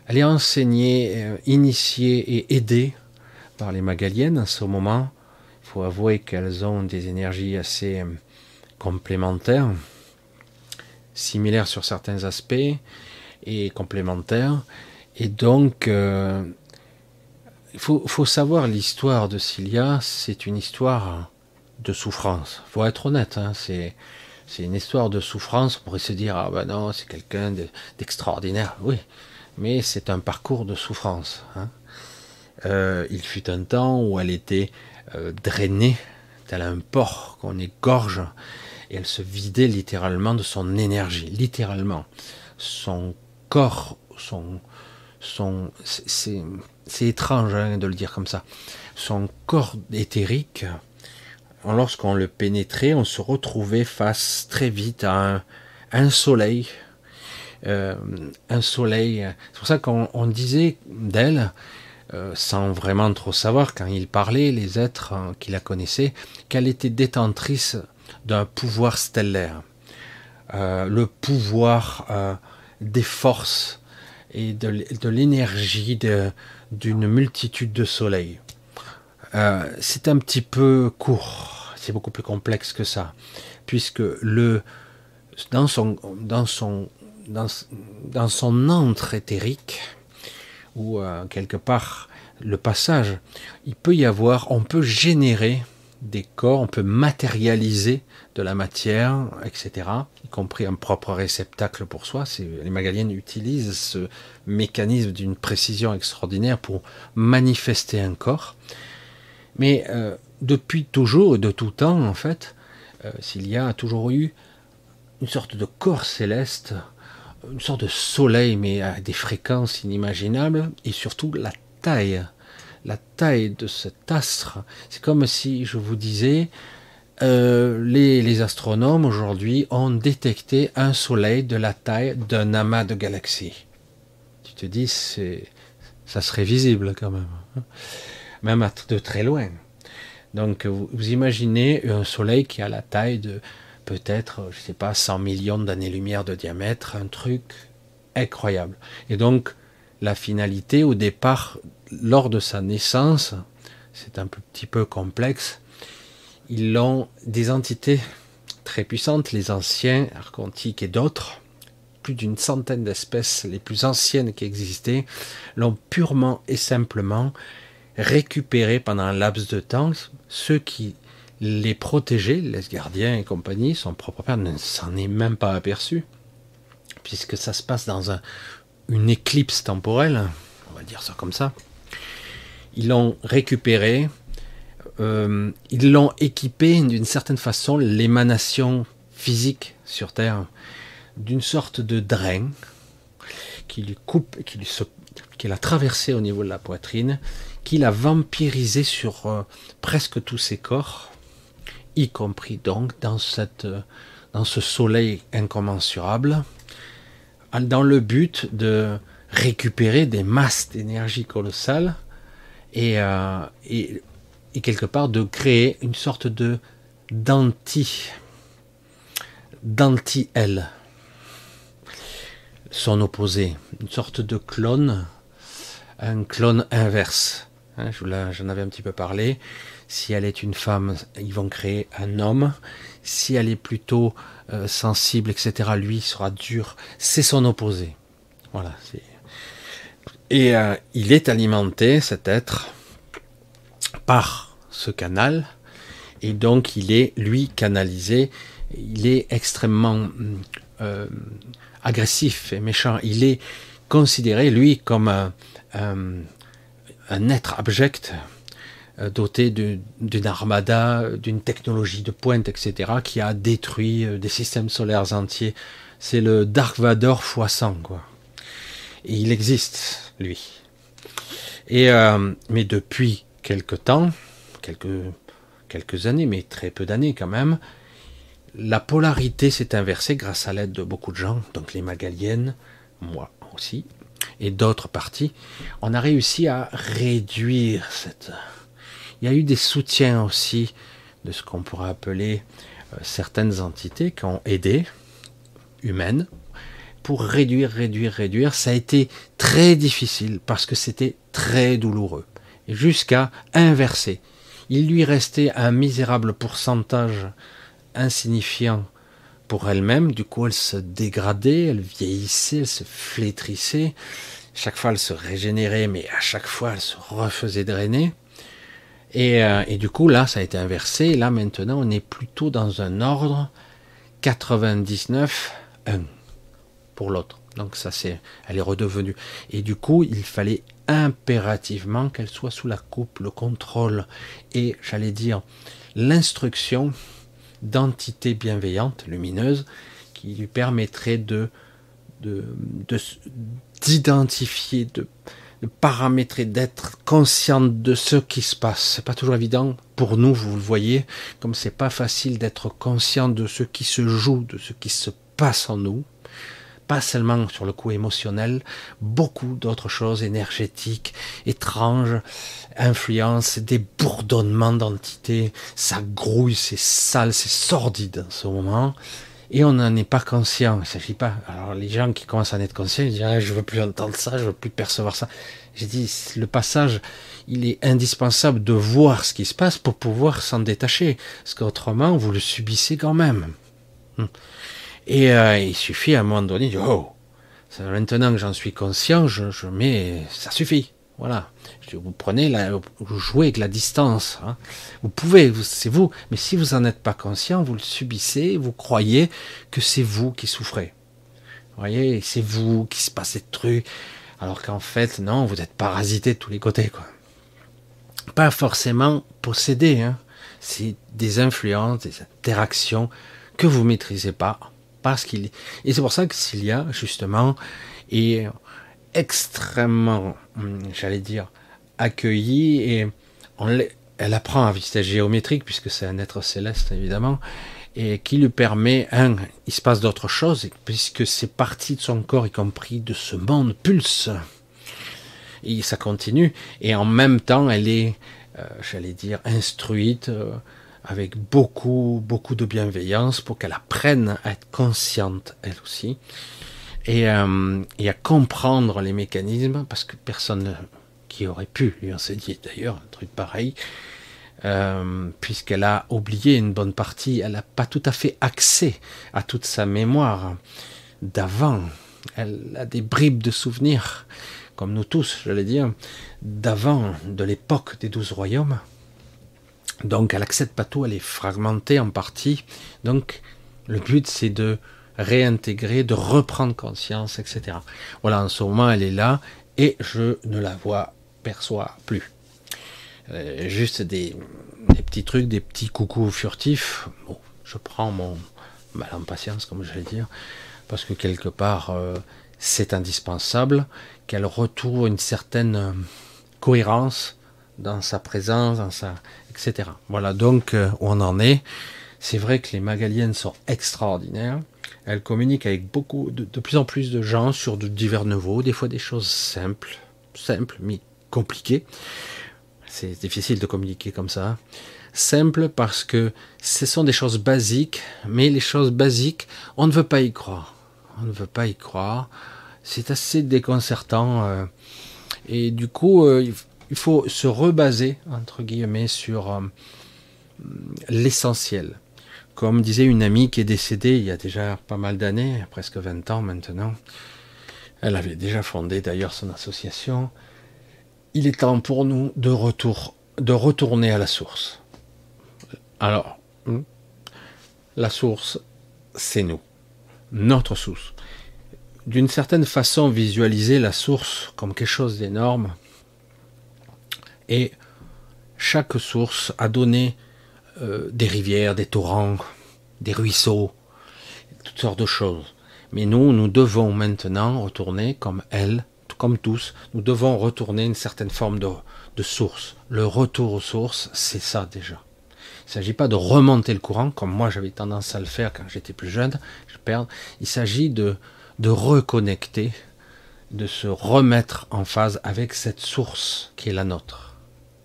elle est enseignée, euh, initiée et aidée par les Magaliennes en ce moment. Il faut avouer qu'elles ont des énergies assez euh, complémentaires, similaires sur certains aspects et complémentaires. Et donc, euh, il faut, savoir l'histoire de Cilia, c'est une histoire de souffrance. Faut être honnête, hein, c'est, une histoire de souffrance. On pourrait se dire, ah ben non, c'est quelqu'un d'extraordinaire. Oui, mais c'est un parcours de souffrance. Hein. Euh, il fut un temps où elle était euh, drainée, tel un porc qu'on égorge, et elle se vidait littéralement de son énergie, littéralement. Son corps, son, son, c'est étrange hein, de le dire comme ça, son corps éthérique, lorsqu'on le pénétrait, on se retrouvait face très vite à un, soleil. Euh, un soleil. C'est pour ça qu'on disait d'elle, euh, sans vraiment trop savoir, quand il parlait, les êtres hein, qui la connaissaient, qu'elle était détentrice d'un pouvoir stellaire. Euh, le pouvoir des forces et de, l'énergie d'une multitude de soleils. Euh, c'est un petit peu court, c'est beaucoup plus complexe que ça, puisque le, dans, son, dans, son, dans, dans son antre éthérique, ou euh, quelque part le passage, il peut y avoir, on peut générer des corps, on peut matérialiser de la matière, etc., y compris un propre réceptacle pour soi. Les Magaliennes utilisent ce mécanisme d'une précision extraordinaire pour manifester un corps. Mais euh, depuis toujours, de tout temps, en fait, euh, s'il y a toujours eu une sorte de corps céleste, une sorte de soleil, mais à des fréquences inimaginables, et surtout la taille la taille de cet astre, c'est comme si je vous disais, euh, les, astronomes aujourd'hui ont détecté un soleil de la taille d'un amas de galaxies. Tu te dis, ça serait visible quand même, hein. même de très loin. Donc vous, imaginez un soleil qui a la taille de peut-être, je ne sais pas, 100 millions d'années-lumière de diamètre, un truc incroyable. Et donc la finalité au départ lors de sa naissance, c'est un petit peu complexe, ils ont des entités très puissantes, les anciens, archontiques et d'autres, plus d'une centaine d'espèces les plus anciennes qui existaient, l'ont purement et simplement récupéré pendant un laps de temps. Ceux qui les protégeaient, les gardiens et compagnie, son propre père ne s'en est même pas aperçu. puisque ça se passe dans une éclipse temporelle, on va dire ça comme ça. Ils l'ont récupéré, euh, ils l'ont équipé d'une certaine façon, l'émanation physique sur Terre, d'une sorte de drain qui lui coupe, qui lui qui l'a traversé au niveau de la poitrine, qui l'a vampirisé sur euh, presque tous ses corps, y compris donc dans, cette, dans ce soleil incommensurable, dans le but de récupérer des masses d'énergie colossales et, euh, et, et, quelque part de créer une sorte de d'anti d'anti-elle son opposé, une sorte de clone, un clone inverse. Hein, j'en avais un petit peu parlé. Si elle est une femme, ils vont créer un homme. Si elle est plutôt euh, sensible, etc., lui sera dur. C'est son opposé. Voilà. Et euh, il est alimenté, cet être, par ce canal. Et donc, il est, lui, canalisé. Il est extrêmement euh, agressif et méchant. Il est considéré, lui, comme un, être abject, doté d'une armada, d'une technologie de pointe, etc., qui a détruit euh, des systèmes solaires entiers. C'est le Dark Vador x 100, quoi. Et il existe, lui. Et, euh, mais depuis quelque temps, quelques années, mais très peu d'années quand même, la polarité s'est inversée grâce à l'aide de beaucoup de gens, donc les Magaliennes, moi aussi, et d'autres parties. On a réussi à réduire cette. Il y a eu des soutiens aussi de ce qu'on pourrait appeler euh, certaines entités qui ont aidé, humaines, pour réduire, réduire, réduire. Ça a été très difficile parce que c'était très douloureux. Jusqu'à inverser. Il lui restait un misérable pourcentage insignifiant pour elle-même. Du coup, elle se dégradait, elle vieillissait, elle se flétrissait. Chaque fois, elle se régénérait, mais à chaque fois, elle se refaisait drainer. Et, euh, et du coup, là, ça a été inversé. Là, maintenant, on est plutôt dans un ordre 99-1 pour l'autre. Donc ça, c'est, elle est redevenue. Et du coup, il fallait impérativement qu'elle soit sous la coupe, le contrôle et, j'allais dire, l'instruction d'entités bienveillantes, lumineuses, qui lui permettraient de d'identifier, de, de, paramétrer, d'être consciente de ce qui se passe. C'est pas toujours évident. Pour nous, vous le voyez, comme c'est pas facile d'être conscient de ce qui se joue, de ce qui se passe en nous. Pas seulement sur le coup émotionnel, beaucoup d'autres choses énergétiques, étranges, influences, des bourdonnements d'entités, ça grouille, c'est sale, c'est sordide en ce moment, et on n'en est pas conscient. Il s'agit pas. Alors les gens qui commencent à en être conscients, ils disent ah, je veux plus entendre ça, je veux plus percevoir ça. J'ai dit le passage, il est indispensable de voir ce qui se passe pour pouvoir s'en détacher, parce qu'autrement vous le subissez quand même. Hmm. Et euh, il suffit à un moment donné de dire, oh, maintenant que j'en suis conscient, je, je, mets, ça suffit. Voilà. Vous prenez, vous jouez avec la distance. Hein. Vous pouvez, c'est vous. Mais si vous n'en êtes pas conscient, vous le subissez, vous croyez que c'est vous qui souffrez. Vous voyez, c'est vous qui se passe des trucs. Alors qu'en fait, non, vous êtes parasité de tous les côtés. Pas forcément possédé, hein. C'est des influences, des interactions que vous maîtrisez pas parce qu'il et c'est pour ça que Cilia justement est extrêmement hum, j'allais dire accueillie et elle apprend à visiter géométrique puisque c'est un être céleste évidemment et qui lui permet un il se passe d'autres choses puisque c'est partie de son corps y compris de ce monde pulse. Et ça continue et en même temps elle est euh, j'allais dire instruite euh, avec beaucoup, beaucoup de bienveillance pour qu'elle apprenne à être consciente, elle aussi, et, euh, et, à comprendre les mécanismes, parce que personne qui aurait pu lui enseigner d'ailleurs un truc pareil, euh, puisqu'elle a oublié une bonne partie, elle n'a pas tout à fait accès à toute sa mémoire d'avant, elle a des bribes de souvenirs, comme nous tous, j'allais dire, d'avant, de l'époque des douze royaumes, donc elle accède pas tout, elle est fragmentée en partie. Donc le but c'est de réintégrer, de reprendre conscience, etc. Voilà, en ce moment, elle est là et je ne la vois, perçois plus. Euh, juste des, petits trucs, des petits coucous furtifs. Bon, je prends mon mal en patience, comme j'allais dire, parce que quelque part, euh, c'est indispensable qu'elle retrouve une certaine euh, cohérence dans sa présence, dans sa, etc. Voilà donc où on en est. C'est vrai que les Magaliennes sont extraordinaires. Elles communiquent avec beaucoup, de, plus en plus de gens sur divers niveaux, des fois des choses simples, simples, mais compliquées. C'est difficile de communiquer comme ça. Simple parce que ce sont des choses basiques, mais les choses basiques, on ne veut pas y croire. On ne veut pas y croire. C'est assez déconcertant. Euh, et du coup, euh, il faut se rebaser, entre guillemets, sur euh, l'essentiel. Comme disait une amie qui est décédée il y a déjà pas mal d'années, presque 20 ans maintenant, elle avait déjà fondé d'ailleurs son association, il est temps pour nous de, retour, de retourner à la source. Alors, hmm, la source, c'est nous, notre source. D'une certaine façon, visualiser la source comme quelque chose d'énorme, et chaque source a donné euh, des rivières, des torrents, des ruisseaux, toutes sortes de choses. Mais nous, nous devons maintenant retourner comme elle, comme tous, nous devons retourner une certaine forme de, source. Le retour aux sources, c'est ça déjà. Il ne s'agit pas de remonter le courant, comme moi j'avais tendance à le faire quand j'étais plus jeune, je perds. Il s'agit de, de reconnecter, de se remettre en phase avec cette source qui est la nôtre.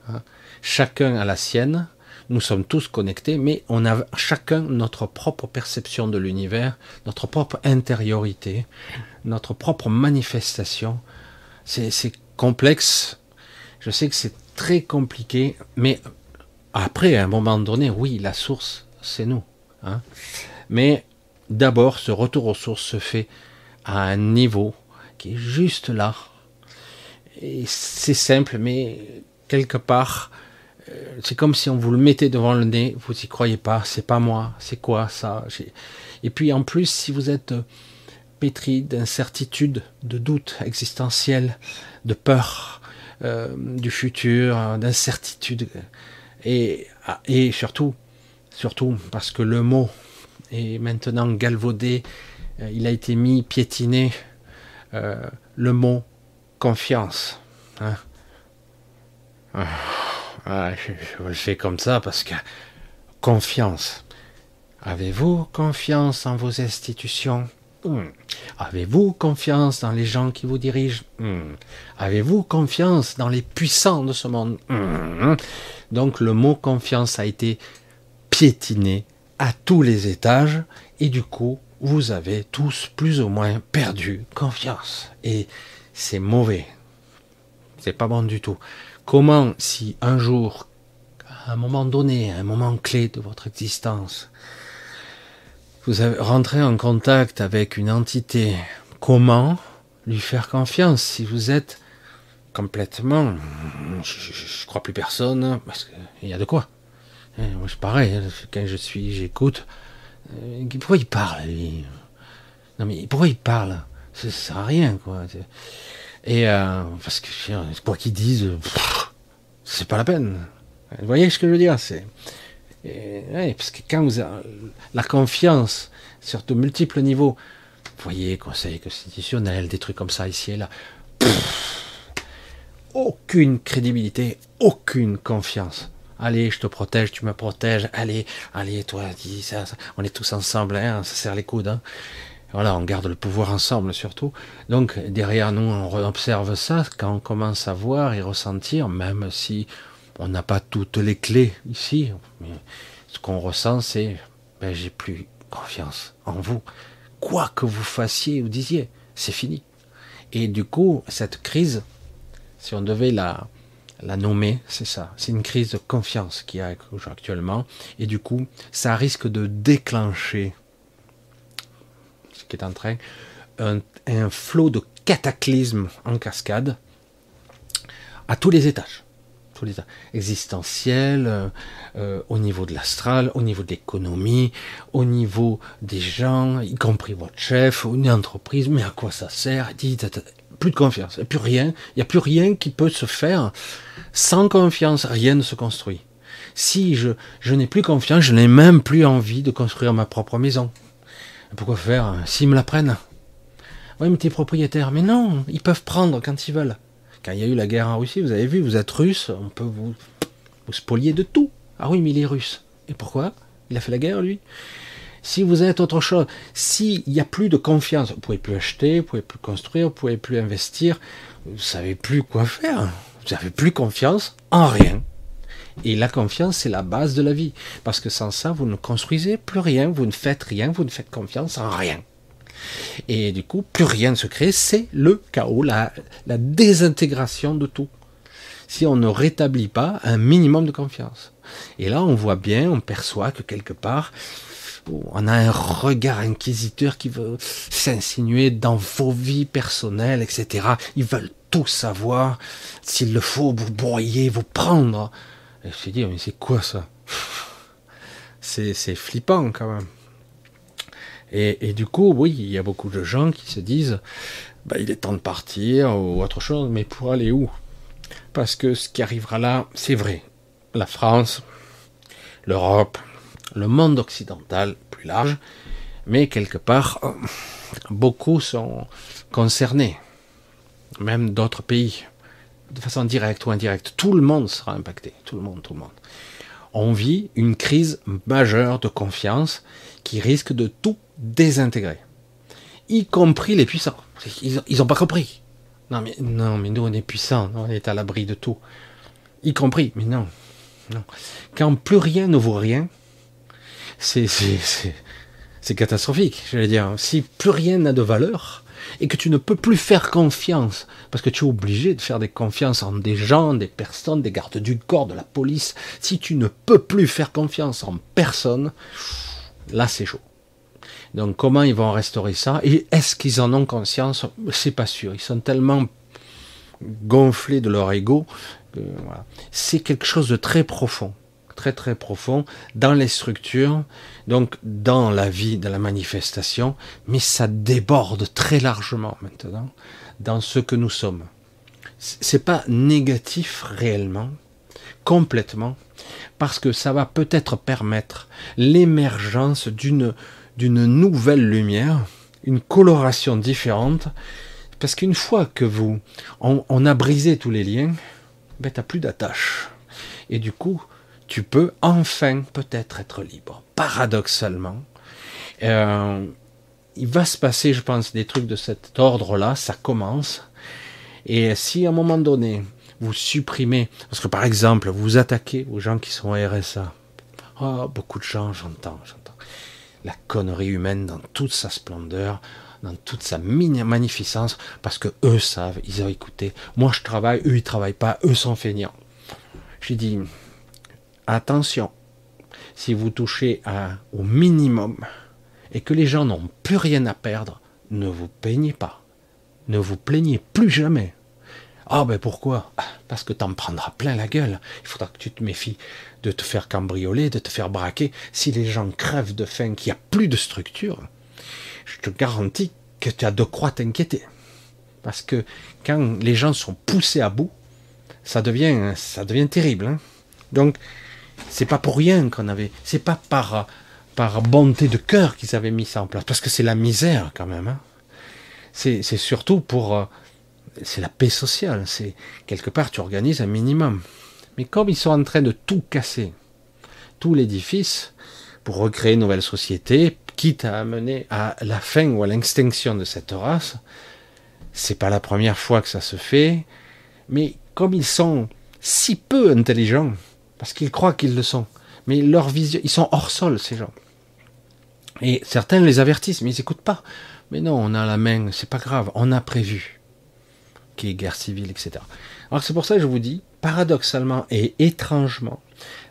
Hein. Chacun a la sienne, nous sommes tous connectés, mais on a chacun notre propre perception de l'univers, notre propre intériorité, notre propre manifestation. C'est complexe. Je sais que c'est très compliqué, mais après, à un moment donné, oui, la source, c'est nous. Hein. Mais d'abord, ce retour aux sources se fait à un niveau qui est juste là. Et c'est simple, mais quelque part, c'est comme si on vous le mettait devant le nez, vous y croyez pas, c'est pas moi, c'est quoi ça Et puis en plus, si vous êtes euh, pétri d'incertitude, de doute existentiel, de peur euh, du futur, d'incertitude, et, ah, et surtout, surtout parce que le mot est maintenant galvaudé, il a été mis, piétiné, le mot confiance. Hein. Ah. Ah, fais comme ça parce que confiance. Avez-vous confiance en vos institutions? Hmm. Avez-vous confiance dans les gens qui vous dirigent? Hmm. Avez-vous confiance dans les puissants de ce monde? Hmm. Donc le mot confiance a été piétiné à tous les étages et du coup vous avez tous plus ou moins perdu confiance et c'est mauvais. C'est pas bon du tout. Comment, si un jour, à un moment donné, à un moment clé de votre existence, vous rentré en contact avec une entité, comment lui faire confiance si vous êtes complètement, je, je, crois plus personne, parce qu'il y a de quoi. Eh, moi, c'est pareil, hein, quand je suis, j'écoute. Euh, pourquoi il parle, lui? Non, mais pourquoi il parle? Ça sert à rien, quoi. Et euh, parce que quoi qu'ils disent, c'est pas la peine. Vous voyez ce que je veux dire C'est parce que quand vous avez la confiance sur de multiples niveaux, vous voyez conseil constitutionnel, des trucs comme ça ici et là, aucune crédibilité, aucune confiance. Allez, je te protège, tu me protèges. Allez, allez, toi, dis ça, on est tous ensemble, hein, ça serre les coudes. Hein. Voilà, on garde le pouvoir ensemble surtout. Donc derrière nous, on observe ça quand on commence à voir et ressentir, même si on n'a pas toutes les clés ici. Mais ce qu'on ressent, c'est ben, j'ai plus confiance en vous. Quoi que vous fassiez ou disiez, c'est fini. Et du coup, cette crise, si on devait la, la nommer, c'est ça. C'est une crise de confiance qu'il y a actuellement. Et du coup, ça risque de déclencher est en train, un, flot de cataclysmes en cascade à tous les étages. tous les existentiels, euh, euh, au niveau de l'astral, au niveau de l'économie, au niveau des gens, y compris votre chef, une entreprise, mais à quoi ça sert Plus de confiance, plus rien, il n'y a plus rien qui peut se faire sans confiance, rien ne se construit. Si je, je n'ai plus confiance, je n'ai même plus envie de construire ma propre maison. Pourquoi faire S'ils me la prennent Oui, mais t'es propriétaire. Mais non, ils peuvent prendre quand ils veulent. Quand il y a eu la guerre en Russie, vous avez vu, vous êtes russe, on peut vous, spolier de tout. Ah oui, mais il est russe. Et pourquoi? Il a fait la guerre, lui si vous êtes autre chose, s'il n'y a plus de confiance, vous pouvez plus acheter, vous pouvez plus construire, vous pouvez plus investir, vous savez plus quoi faire. Vous n'avez plus confiance en rien. Et la confiance, c'est la base de la vie. Parce que sans ça, vous ne construisez plus rien, vous ne faites rien, vous ne faites confiance en rien. Et du coup, plus rien ne se crée, c'est le chaos, la, la désintégration de tout. Si on ne rétablit pas un minimum de confiance. Et là, on voit bien, on perçoit que quelque part, on a un regard inquisiteur qui veut s'insinuer dans vos vies personnelles, etc. Ils veulent tout savoir. S'il le faut, vous broyer, vous prendre. Et je me suis dit, mais c'est quoi ça? C'est flippant quand même. Et, du coup, oui, il y a beaucoup de gens qui se disent, bah, il est temps de partir ou autre chose, mais pour aller où? Parce que ce qui arrivera là, c'est vrai. La France, l'Europe, le monde occidental plus large, mais quelque part, beaucoup sont concernés, même d'autres pays, de façon directe ou indirecte. Tout le monde sera impacté, tout le monde, tout le monde. On vit une crise majeure de confiance qui risque de tout désintégrer, y compris les puissants. Ils n'ont pas compris. Non mais, non, mais nous on est puissants, on est à l'abri de tout. Y compris, mais non, non. Quand plus rien ne vaut rien, c'est, catastrophique, j'allais dire. Si plus rien n'a de valeur, et que tu ne peux plus faire confiance, parce que tu es obligé de faire des confiances en des gens, des personnes, des gardes du corps, de la police, si tu ne peux plus faire confiance en personne, là c'est chaud. Donc comment ils vont restaurer ça? Et est-ce qu'ils en ont conscience? C'est pas sûr. Ils sont tellement gonflés de leur ego. C'est quelque chose de très profond, très très profond dans les structures, donc dans la vie, dans la manifestation, mais ça déborde très largement maintenant dans ce que nous sommes. C'est pas négatif réellement, complètement, parce que ça va peut-être permettre l'émergence d'une d'une nouvelle lumière, une coloration différente, parce qu'une fois que vous, on, a brisé tous les liens, ben t'as plus d'attache. Et du coup, tu peux enfin peut-être être libre. Paradoxalement, euh, il va se passer, je pense, des trucs de cet ordre-là, ça commence. Et si à un moment donné, vous supprimez, parce que par exemple, vous attaquez aux gens qui sont RSA, oh, beaucoup de gens, j'entends, j'entends la connerie humaine dans toute sa splendeur, dans toute sa magnificence, parce que eux savent, ils ont écouté. Moi je travaille, eux ils travaillent pas, eux sont feignants. J'ai dit, attention, si vous touchez au minimum et que les gens n'ont plus rien à perdre, ne vous peignez pas. Ne vous plaignez plus jamais. Ah ben pourquoi? Parce que t'en prendras plein la gueule. Il faudra que tu te méfies de te faire cambrioler, de te faire braquer. Si les gens crèvent de faim, qu'il n'y a plus de structure, je te garantis que tu as de quoi t'inquiéter. Parce que quand les gens sont poussés à bout, ça devient, ça devient terrible. Hein. Donc, c'est pas pour rien qu'on avait, c'est pas par, par bonté de cœur qu'ils avaient mis ça en place, parce que c'est la misère quand même. Hein. C'est surtout pour, euh, c'est la paix sociale. C'est quelque part tu organises un minimum. Mais comme ils sont en train de tout casser, tout l'édifice, pour recréer une nouvelle société, quitte à amener à la fin ou à l'extinction de cette race, c'est pas la première fois que ça se fait, mais comme ils sont si peu intelligents, parce qu'ils croient qu'ils le sont, mais leur vision, ils sont hors sol, ces gens. Et certains les avertissent, mais ils n'écoutent pas. Mais non, on a la main, c'est pas grave, on a prévu qui est guerre civile, etc. Alors c'est pour ça que je vous dis, paradoxalement et étrangement,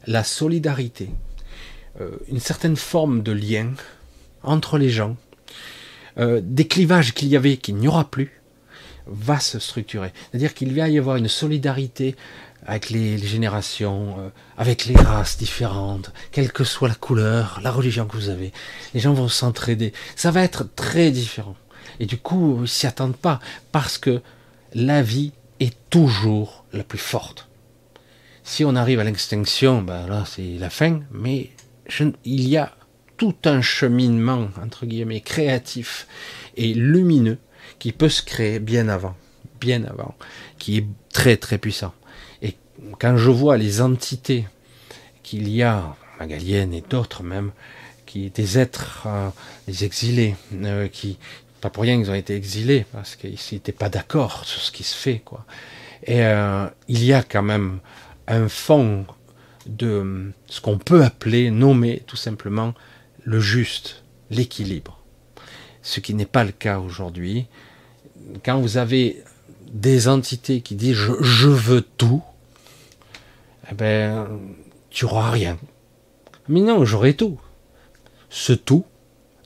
la solidarité, euh, une certaine forme de lien entre les gens, euh, des clivages qu'il y avait, qu'il n'y aura plus, va se structurer. C'est-à-dire qu'il va y avoir une solidarité avec les, générations, euh, avec les races différentes, quelle que soit la couleur, la religion que vous avez. Les gens vont s'entraider. Ça va être très différent. Et du coup, ils s'y attendent pas, parce que la vie est toujours la plus forte. Si on arrive à l'extinction, ben là, c'est la fin, mais il y a tout un cheminement, entre guillemets, créatif et lumineux qui peut se créer bien avant, bien avant, qui est très très puissant. Quand je vois les entités qu'il y a, Magalienne et d'autres même, qui des êtres, euh, des exilés, euh, qui pas pour rien qu'ils ont été exilés parce qu'ils n'étaient pas d'accord sur ce qui se fait, quoi. Et euh, il y a quand même un fond de ce qu'on peut appeler, nommer tout simplement le juste, l'équilibre. Ce qui n'est pas le cas aujourd'hui. Quand vous avez des entités qui disent je, veux tout, eh ben, tu n'auras rien. Mais non, j'aurai tout. Ce tout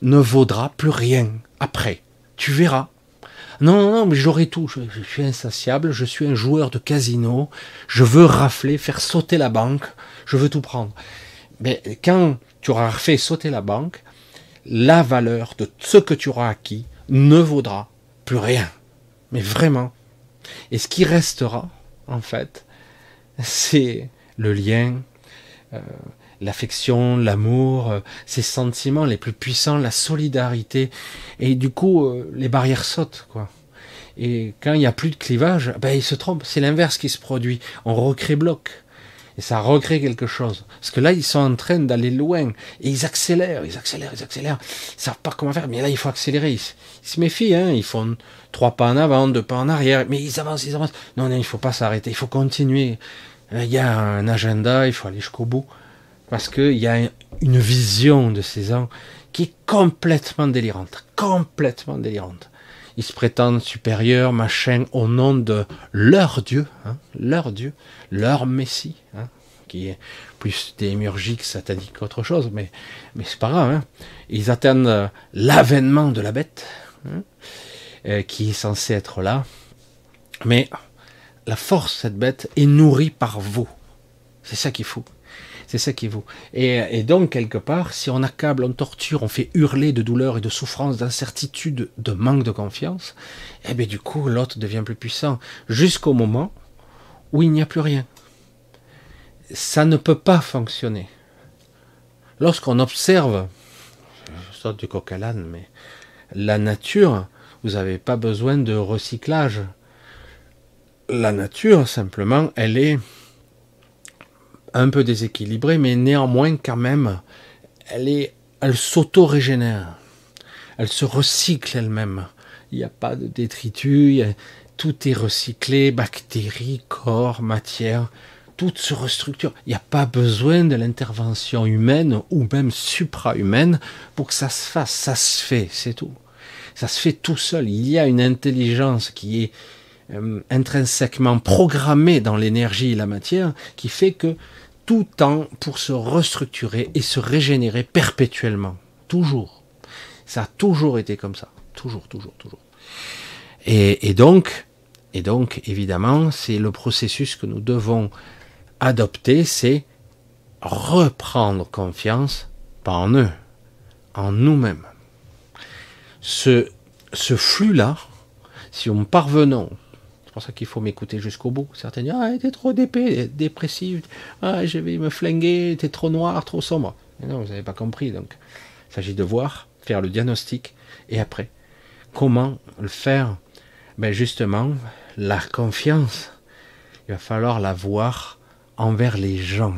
ne vaudra plus rien après. Tu verras. Non, non, non, mais j'aurai tout. Je, je, suis insatiable, je suis un joueur de casino, je veux rafler, faire sauter la banque, je veux tout prendre. Mais quand tu auras fait sauter la banque, la valeur de ce que tu auras acquis ne vaudra plus rien. Mais vraiment. Et ce qui restera, en fait, c'est le lien, euh, l'affection, l'amour, euh, ces sentiments les plus puissants, la solidarité. Et du coup, euh, les barrières sautent, quoi. Et quand il n'y a plus de clivage, ben, il se trompe. C'est l'inverse qui se produit. On recrée bloc. Et ça recrée quelque chose. Parce que là, ils sont en train d'aller loin. Et ils accélèrent, ils accélèrent, ils accélèrent. Ils savent pas comment faire. Mais là, il faut accélérer. Ils, se méfient, hein. Ils font trois pas en avant, deux pas en arrière. Mais ils avancent, ils avancent. Non, non, il faut pas s'arrêter. Il faut continuer. Il y a un agenda, il faut aller jusqu'au bout. Parce qu'il y a une vision de ces ans qui est complètement délirante. Complètement délirante ils se prétendent supérieurs, machin, au nom de leur Dieu, hein, leur Dieu, leur Messie, hein, qui est plus démiurgique, satanique qu'autre chose, mais, mais c'est pas grave. Hein. Ils attendent euh, l'avènement de la bête, hein, euh, qui est censé être là, mais la force, cette bête, est nourrie par vous. C'est ça qu'il faut. C'est ça qui vous. Et, et, donc, quelque part, si on accable, on torture, on fait hurler de douleur et de souffrance, d'incertitude, de manque de confiance, eh bien, du coup, l'autre devient plus puissant. Jusqu'au moment où il n'y a plus rien. Ça ne peut pas fonctionner. Lorsqu'on observe, je sors du coq à l'âne, mais la nature, vous n'avez pas besoin de recyclage. La nature, simplement, elle est un peu déséquilibrée, mais néanmoins quand même, elle est, elle s'auto-régénère, elle se recycle elle-même. Il n'y a pas de détritus, tout est recyclé, bactéries, corps, matière, tout se restructure. Il n'y a pas besoin de l'intervention humaine ou même supra-humaine pour que ça se fasse. Ça se fait, c'est tout. Ça se fait tout seul. Il y a une intelligence qui est euh, intrinsèquement programmée dans l'énergie et la matière qui fait que tout temps pour se restructurer et se régénérer perpétuellement. Toujours. Ça a toujours été comme ça. Toujours, toujours, toujours. Et, donc, et donc, évidemment, c'est le processus que nous devons adopter, c'est reprendre confiance, pas en eux, en nous-mêmes. Ce, ce flux-là, si on parvenons c'est pour ça qu'il faut m'écouter jusqu'au bout. Certains disent Ah, t'es trop dépressif. Ah, je vais me flinguer, t'es trop noir, trop sombre. Non, vous n'avez pas compris. Donc, il s'agit de voir, faire le diagnostic et après, comment le faire? Ben Justement, la confiance, il va falloir la voir envers les gens.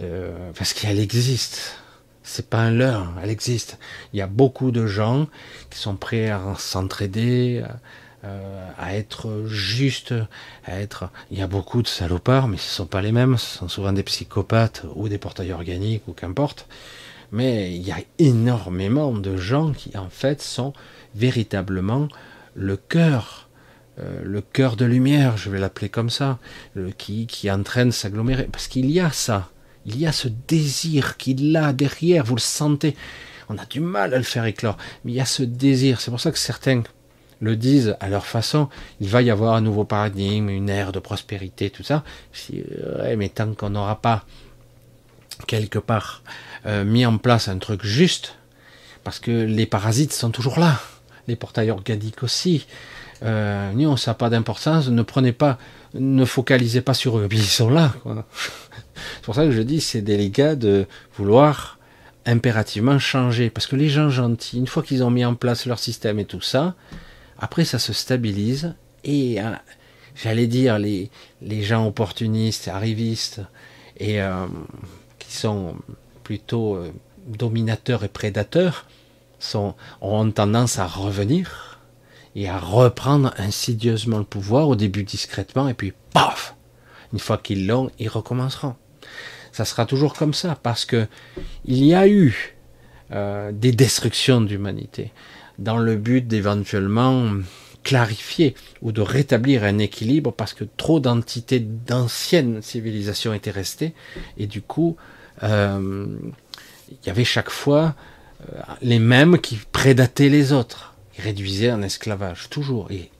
Euh, parce qu'elle existe. C'est pas un leurre, elle existe. Il y a beaucoup de gens qui sont prêts à s'entraider, euh, à être juste, à être. Il y a beaucoup de salopards, mais ce ne sont pas les mêmes. Ce sont souvent des psychopathes ou des portails organiques ou qu'importe. Mais il y a énormément de gens qui en fait sont véritablement le cœur, euh, le cœur de lumière, je vais l'appeler comme ça, qui, qui entraîne s'agglomérer. Parce qu'il y a ça, il y a ce désir qu'il a derrière, vous le sentez. On a du mal à le faire éclore, mais il y a ce désir. C'est pour ça que certains le disent à leur façon, il va y avoir un nouveau paradigme, une ère de prospérité, tout ça. mais tant qu'on n'aura pas quelque part euh, mis en place un truc juste, parce que les parasites sont toujours là, les portails organiques aussi. Euh, non, ça n'a pas d'importance. Ne prenez pas, ne focalisez pas sur eux. <laughs> Ils sont là. C'est pour ça que je dis c'est délicat de vouloir impérativement changer, parce que les gens gentils, une fois qu'ils ont mis en place leur système et tout ça, après ça se stabilise et euh, j'allais dire les, gens opportunistes, arrivistes et euh, qui sont plutôt euh, dominateurs et prédateurs sont, ont tendance à revenir et à reprendre insidieusement le pouvoir, au début discrètement, et puis paf Une fois qu'ils l'ont, ils recommenceront. Ça sera toujours comme ça, parce que il y a eu des destructions d'humanité, dans le but d'éventuellement clarifier ou de rétablir un équilibre, parce que trop d'entités d'anciennes civilisations étaient restées, et du coup, euh, il y avait chaque fois euh, les mêmes qui prédataient les autres, qui réduisaient en esclavage, toujours. Et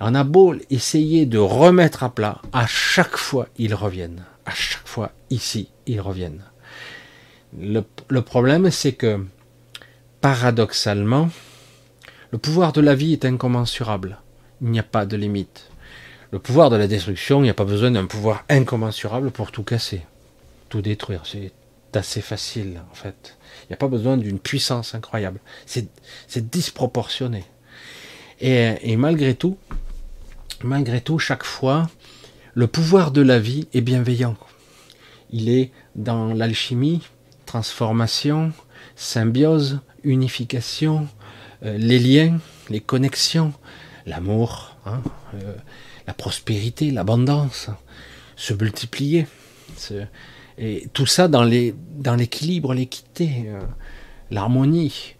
on a beau essayer de remettre à plat, à chaque fois ils reviennent. À chaque fois, ici, ils reviennent. Le, le problème, c'est que, paradoxalement, le pouvoir de la vie est incommensurable. Il n'y a pas de limite. Le pouvoir de la destruction, il n'y a pas besoin d'un pouvoir incommensurable pour tout casser, tout détruire. C'est assez facile, en fait. Il n'y a pas besoin d'une puissance incroyable. C'est disproportionné. Et, malgré tout, malgré tout, chaque fois, le pouvoir de la vie est bienveillant. Il est dans l'alchimie, transformation, symbiose, unification, les liens, les connexions, l'amour, hein, euh, la prospérité, l'abondance, se multiplier. Et tout ça dans l'équilibre, l'équité, euh, l'harmonie.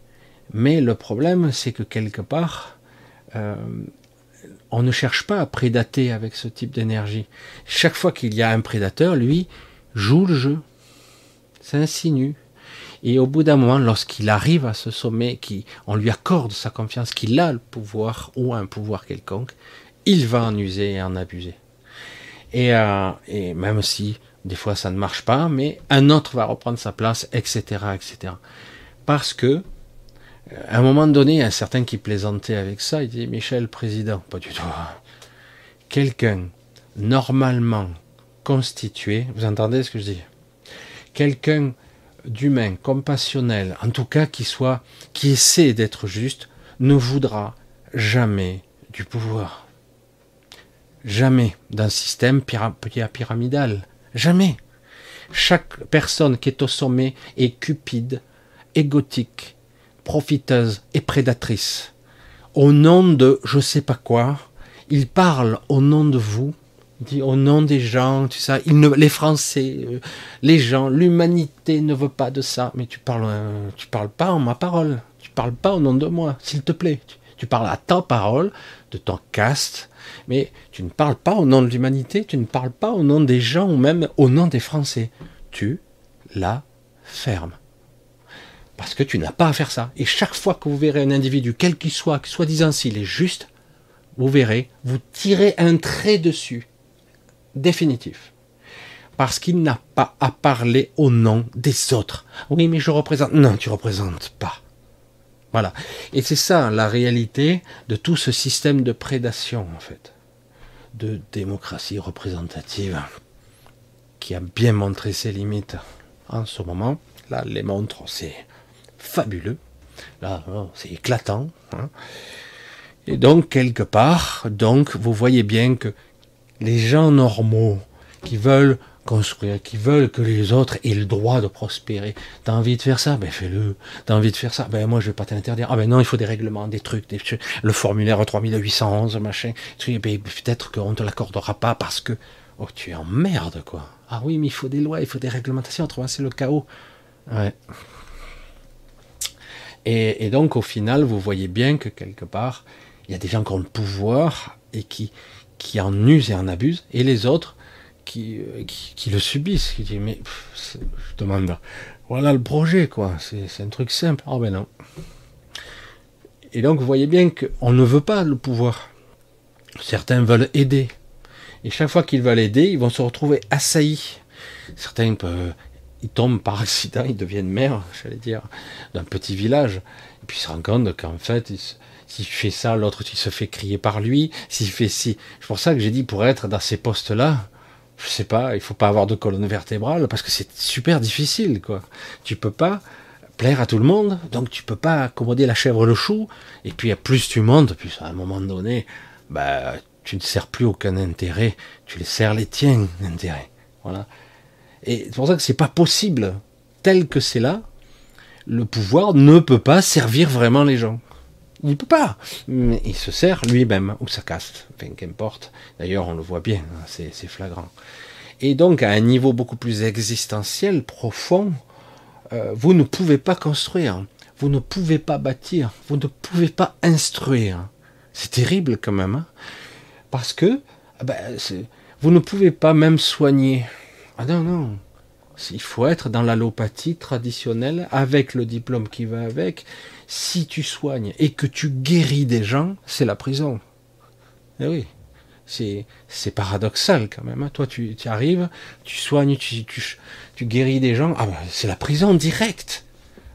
Mais le problème, c'est que quelque part, euh, on ne cherche pas à prédater avec ce type d'énergie. Chaque fois qu'il y a un prédateur, lui, joue le jeu, s'insinue. Et au bout d'un moment, lorsqu'il arrive à ce sommet, qui, on lui accorde sa confiance, qu'il a le pouvoir ou un pouvoir quelconque, il va en user et en abuser. Et, euh, et même si des fois, ça ne marche pas, mais un autre va reprendre sa place, etc., etc. Parce que, euh, à un moment donné, il y a un certain qui plaisantait avec ça. Il dit Michel, président, pas du tout. Quelqu'un normalement constitué, vous entendez ce que je dis? Quelqu'un d'humain, compassionnel, en tout cas qui soit, qui essaie d'être juste, ne voudra jamais du pouvoir. Jamais d'un système pyramidal. Jamais. Chaque personne qui est au sommet est cupide, égotique, profiteuse et prédatrice. Au nom de je sais pas quoi, il parle au nom de vous, dit au nom des gens, tu sais, il ne, les Français, euh, les gens, l'humanité ne veut pas de ça. Mais tu parles, euh, tu parles pas en ma parole, tu parles pas au nom de moi, s'il te plaît. Tu, tu parles à ta parole, de ton caste, mais tu ne parles pas au nom de l'humanité, tu ne parles pas au nom des gens ou même au nom des Français. Tu la fermes. Parce que tu n'as pas à faire ça. Et chaque fois que vous verrez un individu, quel qu'il soit, soi-disant s'il est juste, vous verrez, vous tirez un trait dessus. Définitif. Parce qu'il n'a pas à parler au nom des autres. Oui, mais je représente. Non, tu représentes pas. Voilà. Et c'est ça la réalité de tout ce système de prédation, en fait, de démocratie représentative, qui a bien montré ses limites en ce moment. Là, les montres, c'est fabuleux. Là, oh, c'est éclatant. Hein. Et donc, quelque part, donc, vous voyez bien que les gens normaux qui veulent construire, qui veulent que les autres aient le droit de prospérer. T'as envie de faire ça? Ben fais-le. T'as envie de faire ça? Ben moi je vais pas t'interdire. Ah ben non, il faut des règlements, des trucs, des, le formulaire 3811, machin. Ben, peut-être qu'on te l'accordera pas parce que oh tu es en merde quoi. Ah oui, mais il faut des lois, il faut des réglementations, autrement c'est le chaos. Ouais. Et, et, donc au final, vous voyez bien que quelque part, il y a des gens qui ont le pouvoir et qui, qui en usent et en abusent, et les autres euh, qui, qui, le subissent, qui disent je demande voilà le projet quoi, c'est un truc simple. oh, ben non. Et donc vous voyez bien qu'on ne veut pas le pouvoir. Certains veulent aider. Et chaque fois qu'ils veulent aider, ils vont se retrouver assaillis. Certains ils tombent par accident, ils deviennent maires, j'allais dire, d'un petit village. Et puis ils se rendent compte qu'en fait, s'il fait ça, l'autre il se fait crier par lui. S'il fait ci, c'est pour ça que j'ai dit pour être dans ces postes-là, je sais pas, il faut pas avoir de colonne vertébrale parce que c'est super difficile, quoi. Tu peux pas plaire à tout le monde, donc tu peux pas accommoder la chèvre le chou. Et puis plus tu montes, plus à un moment donné, bah tu ne sers plus aucun intérêt, tu les sers les tiens d'intérêt. Voilà. Et c'est pour ça que c'est pas possible, tel que c'est là, le pouvoir ne peut pas servir vraiment les gens. Il peut pas. Mais il se sert lui-même, ou sa caste, enfin qu'importe. D'ailleurs, on le voit bien, hein, c'est flagrant. Et donc, à un niveau beaucoup plus existentiel, profond, euh, vous ne pouvez pas construire, vous ne pouvez pas bâtir, vous ne pouvez pas instruire. C'est terrible quand même. Hein parce que ah ben, vous ne pouvez pas même soigner. Ah non, non. Il faut être dans l'allopathie traditionnelle avec le diplôme qui va avec. Si tu soignes et que tu guéris des gens, c'est la prison. Eh oui, c'est, paradoxal quand même. Hein. Toi, tu, arrives, tu soignes, tu, tu, guéris des gens. Ah ben, c'est la prison directe.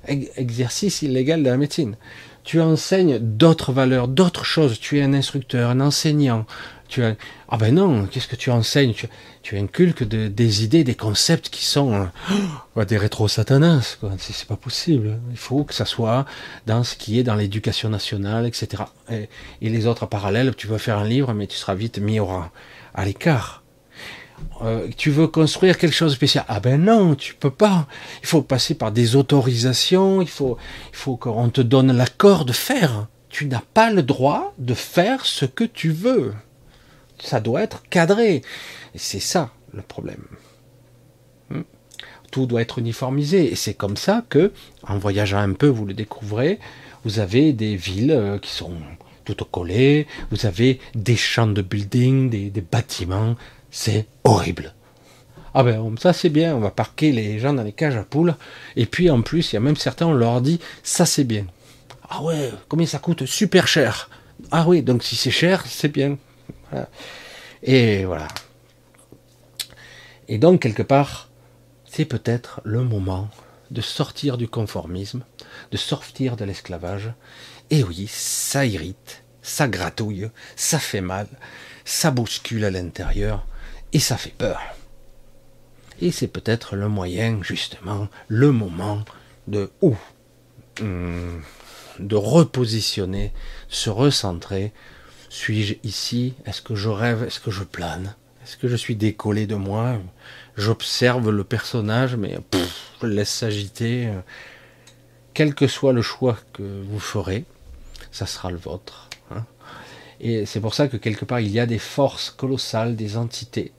Exercice illégal de la médecine tu enseignes d'autres valeurs, d'autres choses. Tu es un instructeur, un enseignant. Ah ben non, qu'est-ce que tu enseignes? Tu, inculques des idées, des concepts qui sont <gasps> des rétro-satanas. C'est pas possible. Il faut que ça soit dans ce qui est dans l'éducation nationale, etc. Et, les autres parallèles, tu veux faire un livre, mais tu seras vite mis au, à l'écart. Euh, tu veux construire quelque chose de spécial? Ah ben non, tu peux pas. Il faut passer par des autorisations, il il faut qu'on te donne l'accord de faire. Tu n'as pas le droit de faire ce que tu veux. Ça doit être cadré. Et c'est ça le problème. Hmm. Tout doit être uniformisé. Et c'est comme ça que, en voyageant un peu, vous le découvrez, vous avez des villes euh, qui sont toutes collées, vous avez des champs de building, des, des bâtiments c'est horrible. Ah ben ça c'est bien, on va parquer les gens dans les cages à poules. Et puis en plus, il y a même certains, on leur dit, ça c'est bien. Ah ouais, combien ça coûte? Super cher. Ah oui, donc si c'est cher, c'est bien. Et voilà. Et donc quelque part, c'est peut-être le moment de sortir du conformisme, de sortir de l'esclavage. Et oui, ça irrite, ça gratouille, ça fait mal, ça bouscule à l'intérieur. Et ça fait peur. Et c'est peut-être le moyen, justement, le moment de ou hmm, de repositionner, se recentrer. Suis-je ici? Est-ce que je rêve? Est-ce que je plane? Est-ce que je suis décollé de moi? J'observe le personnage, mais je laisse s'agiter. Quel que soit le choix que vous ferez, ça sera le vôtre. Hein. Et c'est pour ça que quelque part, il y a des forces colossales, des entités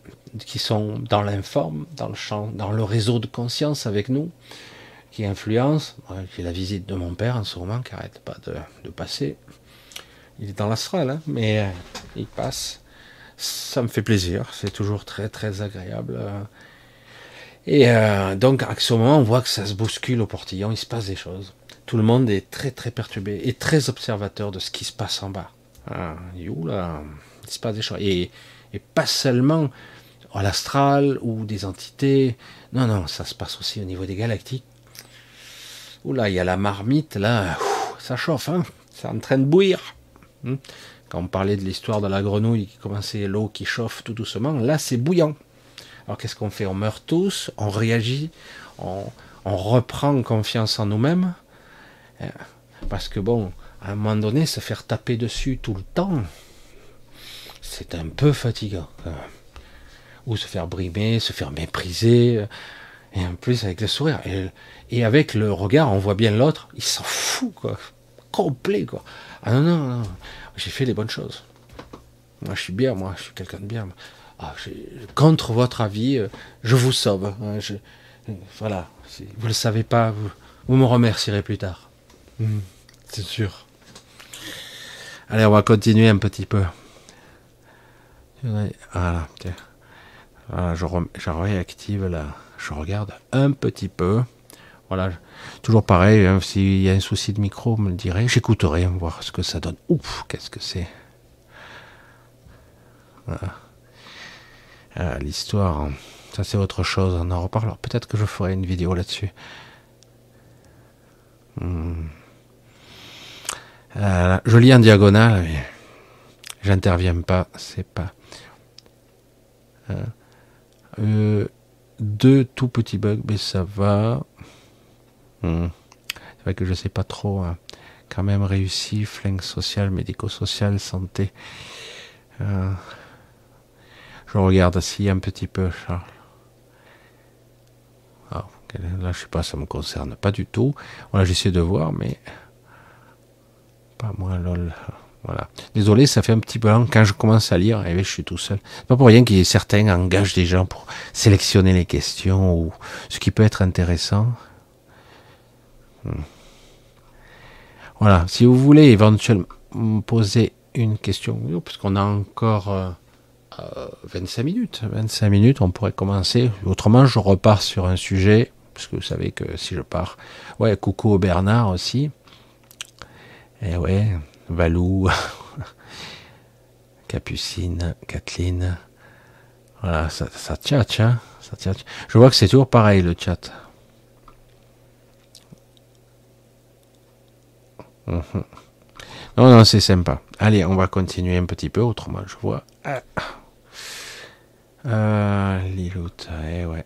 qui sont dans l'informe, dans le champ, dans le réseau de conscience avec nous, qui influencent. J'ai la visite de mon père en ce moment qui n'arrête pas de, passer. Il est dans l'astral, hein, mais euh, il passe. Ça me fait plaisir, c'est toujours très très agréable. Et euh, donc à ce moment, on voit que ça se bouscule au portillon, il se passe des choses. Tout le monde est très très perturbé et très observateur de ce qui se passe en bas. Il se passe des choses. Et, pas seulement à l'astral ou des entités. Non, non, ça se passe aussi au niveau des galactiques. Oula, il y a la marmite, là, ça chauffe, hein ça est en train de bouillir. Hmm. Quand on parlait de l'histoire de la grenouille qui commençait l'eau qui chauffe tout doucement, là c'est bouillant. Alors qu'est-ce qu'on fait? On meurt tous, on réagit, on, reprend confiance en nous-mêmes. Hein. Parce que bon, à un moment donné, se faire taper dessus tout le temps, c'est un peu fatigant ou se faire brimer, se faire mépriser, et en plus avec le sourire. Et, avec le regard, on voit bien l'autre, il s'en fout, quoi. Complet, quoi. Ah non, non, non, j'ai fait les bonnes choses. Moi, je suis bien, moi, je suis quelqu'un de bien. Ah, contre votre avis, euh, je vous sauve. Hein, je, voilà, vous ne le savez pas, vous, me remercierez plus tard. Hmm, c'est sûr. Allez, on va continuer un petit peu. Voilà, je, réactive là. Je regarde un petit peu Voilà, toujours pareil, hein, s'il y a un souci de micro, me le dirait, j'écouterai, voir ce que ça donne. Ouf, qu'est-ce que c'est ah, L'histoire, ça c'est autre chose, on en reparlera. Peut-être que je ferai une vidéo là-dessus. Hmm. Euh, je lis en diagonale, mais j'interviens pas, c'est pas. Euh, euh, deux tout petits bugs, mais ça va. Hmm. C'est vrai que je sais pas trop. Hein. Quand même réussi, flingue social, médico-social, santé. je regarde assis un petit peu, Charles. Ah, là, je sais pas, ça me concerne pas du tout. Voilà, j'essaie de voir, mais pas moi, lol. Voilà. Désolé, ça fait un petit peu quand je commence à lire. Eh je suis tout seul. Pas pour rien qu'il y ait certains engagent des gens pour sélectionner les questions ou ce qui peut être intéressant. Hmm. Voilà. Si vous voulez éventuellement me poser une question, puisqu'on a encore 25 euh, minutes. 25 minutes, on pourrait commencer. Autrement, je repars sur un sujet, parce que vous savez que si je pars. Ouais, coucou Bernard aussi. Et eh ouais, Valou, <laughs> Capucine, Kathleen. Voilà, ça, ça hein ça Je vois que c'est toujours pareil le chat. Mhm. Non, non, c'est sympa. Allez, on va continuer un petit peu, autrement je vois. Ah. Euh, eh ouais.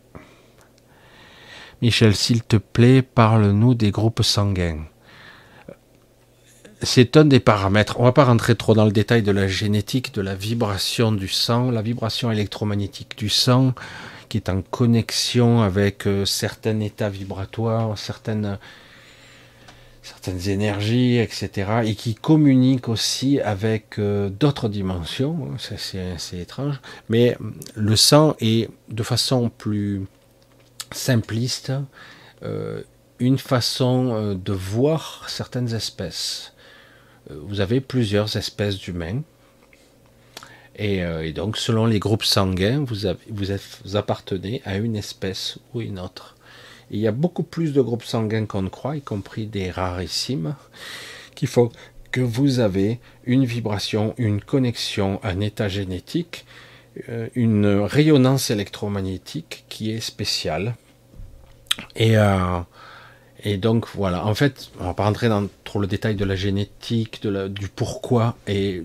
Michel, s'il te plaît, parle-nous des groupes sanguins c'est un des paramètres. On va pas rentrer trop dans le détail de la génétique, de la vibration du sang, la vibration électromagnétique du sang, qui est en connexion avec euh, certains états vibratoires, certaines, certaines énergies, etc. Et qui communique aussi avec euh, d'autres dimensions. C'est étrange. Mais le sang est, de façon plus simpliste, euh, une façon de voir certaines espèces vous avez plusieurs espèces d'humains. Euh, et, donc, selon les groupes sanguins, vous, vous, appartenez à une espèce ou une autre. Il y a beaucoup plus de groupes sanguins qu'on ne croit, y compris des rarissimes, qui font que vous avez une vibration, une connexion, un état génétique, euh, une rayonnance électromagnétique qui est spéciale. Et, euh, donc voilà, en fait, on va pas rentrer dans trop le détail de la génétique, du pourquoi et,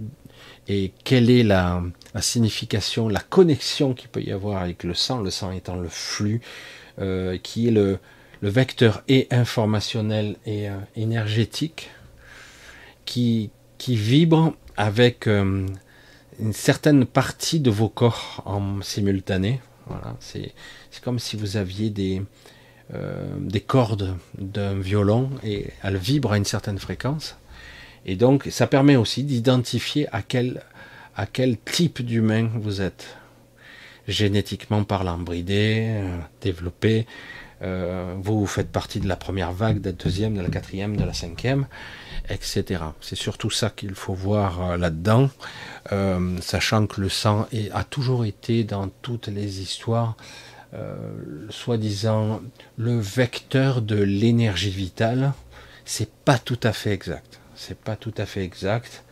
et quelle est la, la signification, la connexion qu'il peut y avoir avec le sang, le sang étant le flux, euh, qui est le, vecteur et informationnel et euh, énergétique, qui, vibre avec euh, une certaine partie de vos corps en simultané. C'est comme si vous aviez des, des cordes d'un violon et elle vibre à une certaine fréquence. Et donc, ça permet aussi d'identifier à quel type d'humain vous êtes. Génétiquement parlant, bridé, euh, développé. Euh, vous, faites partie de la première vague, de la deuxième, de la quatrième, de la cinquième, etc. C'est surtout ça qu'il faut voir là-dedans, sachant que le sang a toujours été dans toutes les histoires euh, soi-disant le vecteur de l'énergie vitale, c'est pas tout à fait exact. C'est pas tout à fait exact.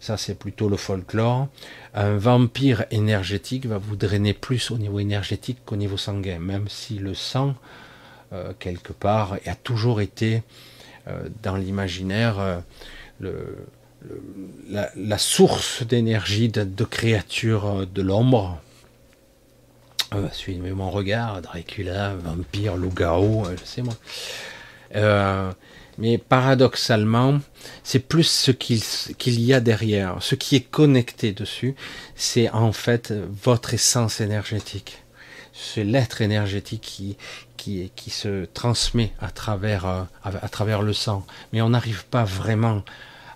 Ça, c'est plutôt le folklore. Un vampire énergétique va vous drainer plus au niveau énergétique qu'au niveau sanguin, même si le sang, euh, quelque part, a toujours été euh, dans l'imaginaire la, source d'énergie de, créatures de l'ombre, euh, suivez mon regard, Dracula, vampire, loup-garou, euh, je sais moi. Euh, mais paradoxalement, c'est plus ce qu'il y a derrière, ce qui est connecté dessus, c'est en fait votre essence énergétique. C'est l'être énergétique qui, se transmet à travers, à, à travers le sang. Mais on n'arrive pas vraiment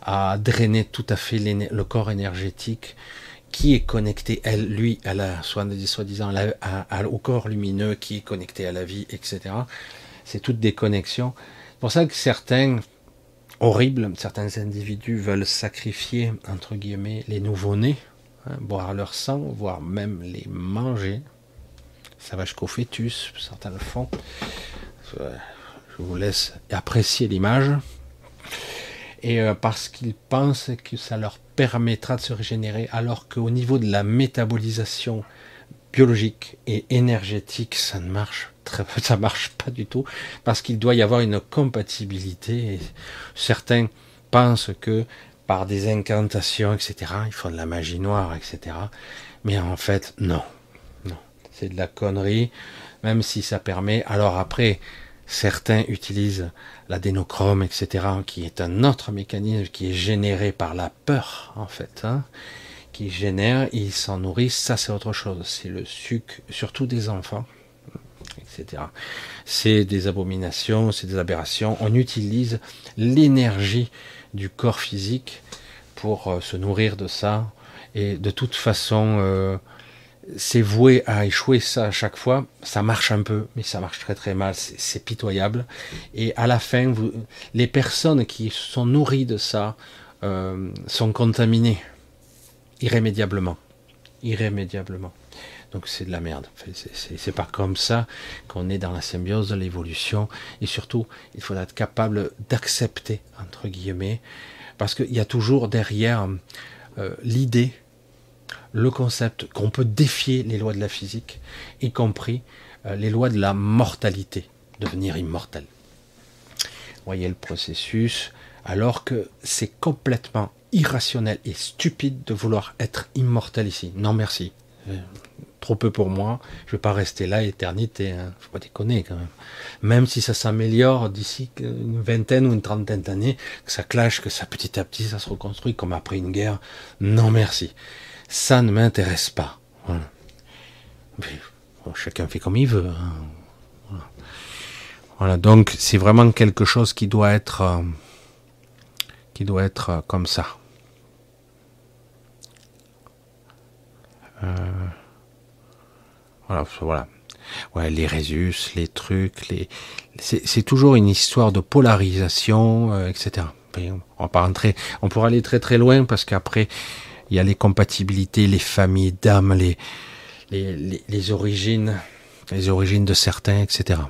à drainer tout à fait le corps énergétique qui est connecté, elle, lui, à la, soi-disant, au corps lumineux, qui est connecté à la vie, etc. C'est toutes des connexions. C'est pour ça que certains, horribles, certains individus veulent sacrifier, entre guillemets, les nouveau-nés, hein, boire leur sang, voire même les manger. Ça va jusqu'au fœtus, certains le font. Je vous laisse apprécier l'image. Et euh, parce qu'ils pensent que ça leur permettra de se régénérer, alors qu'au niveau de la métabolisation biologique et énergétique, ça ne marche très, ça marche pas du tout, parce qu'il doit y avoir une compatibilité. certains pensent que par des incantations, etc., il faut de la magie noire, etc. Mais en fait, non, non, c'est de la connerie, même si ça permet. Alors après, certains utilisent l'adénochrome, etc., qui est un autre mécanisme qui est généré par la peur, en fait. Hein qui génèrent, ils s'en nourrissent, ça c'est autre chose. C'est le sucre, surtout des enfants, C'est des abominations, c'est des aberrations. On utilise l'énergie du corps physique pour euh, se nourrir de ça. Et de toute façon, euh, c'est voué à échouer ça à chaque fois. Ça marche un peu, mais ça marche très très mal. C'est pitoyable. Et à la fin, les personnes qui sont nourries de ça euh, sont contaminées irrémédiablement. Irrémédiablement. Donc c'est de la merde. C'est pas comme ça qu'on est dans la symbiose de l'évolution. Et surtout, il faudra être capable d'accepter, entre guillemets, parce qu'il y a toujours derrière euh, l'idée, le concept qu'on peut défier les lois de la physique, y compris euh, les lois de la mortalité, devenir immortel. Voyez le processus, alors que c'est complètement irrationnel et stupide de vouloir être immortel ici. Non merci. Trop peu pour moi. Je vais pas rester là éternité. Hein. Faut pas déconner quand même. Même si ça s'améliore d'ici une vingtaine ou une trentaine d'années, que ça clash, que ça petit à petit ça se reconstruit comme après une guerre. Non merci. Ça ne m'intéresse pas. chacun fait comme il veut. Hein. Voilà. Donc c'est vraiment quelque chose qui doit être euh, qui doit être euh, comme ça. Euh, voilà, voilà. Ouais, les résus, les trucs, les... c'est toujours une histoire de polarisation, euh, etc. On va pourra aller très très loin parce qu'après il y a les compatibilités, les familles d'âmes, les, origines, les origines de certains, etc.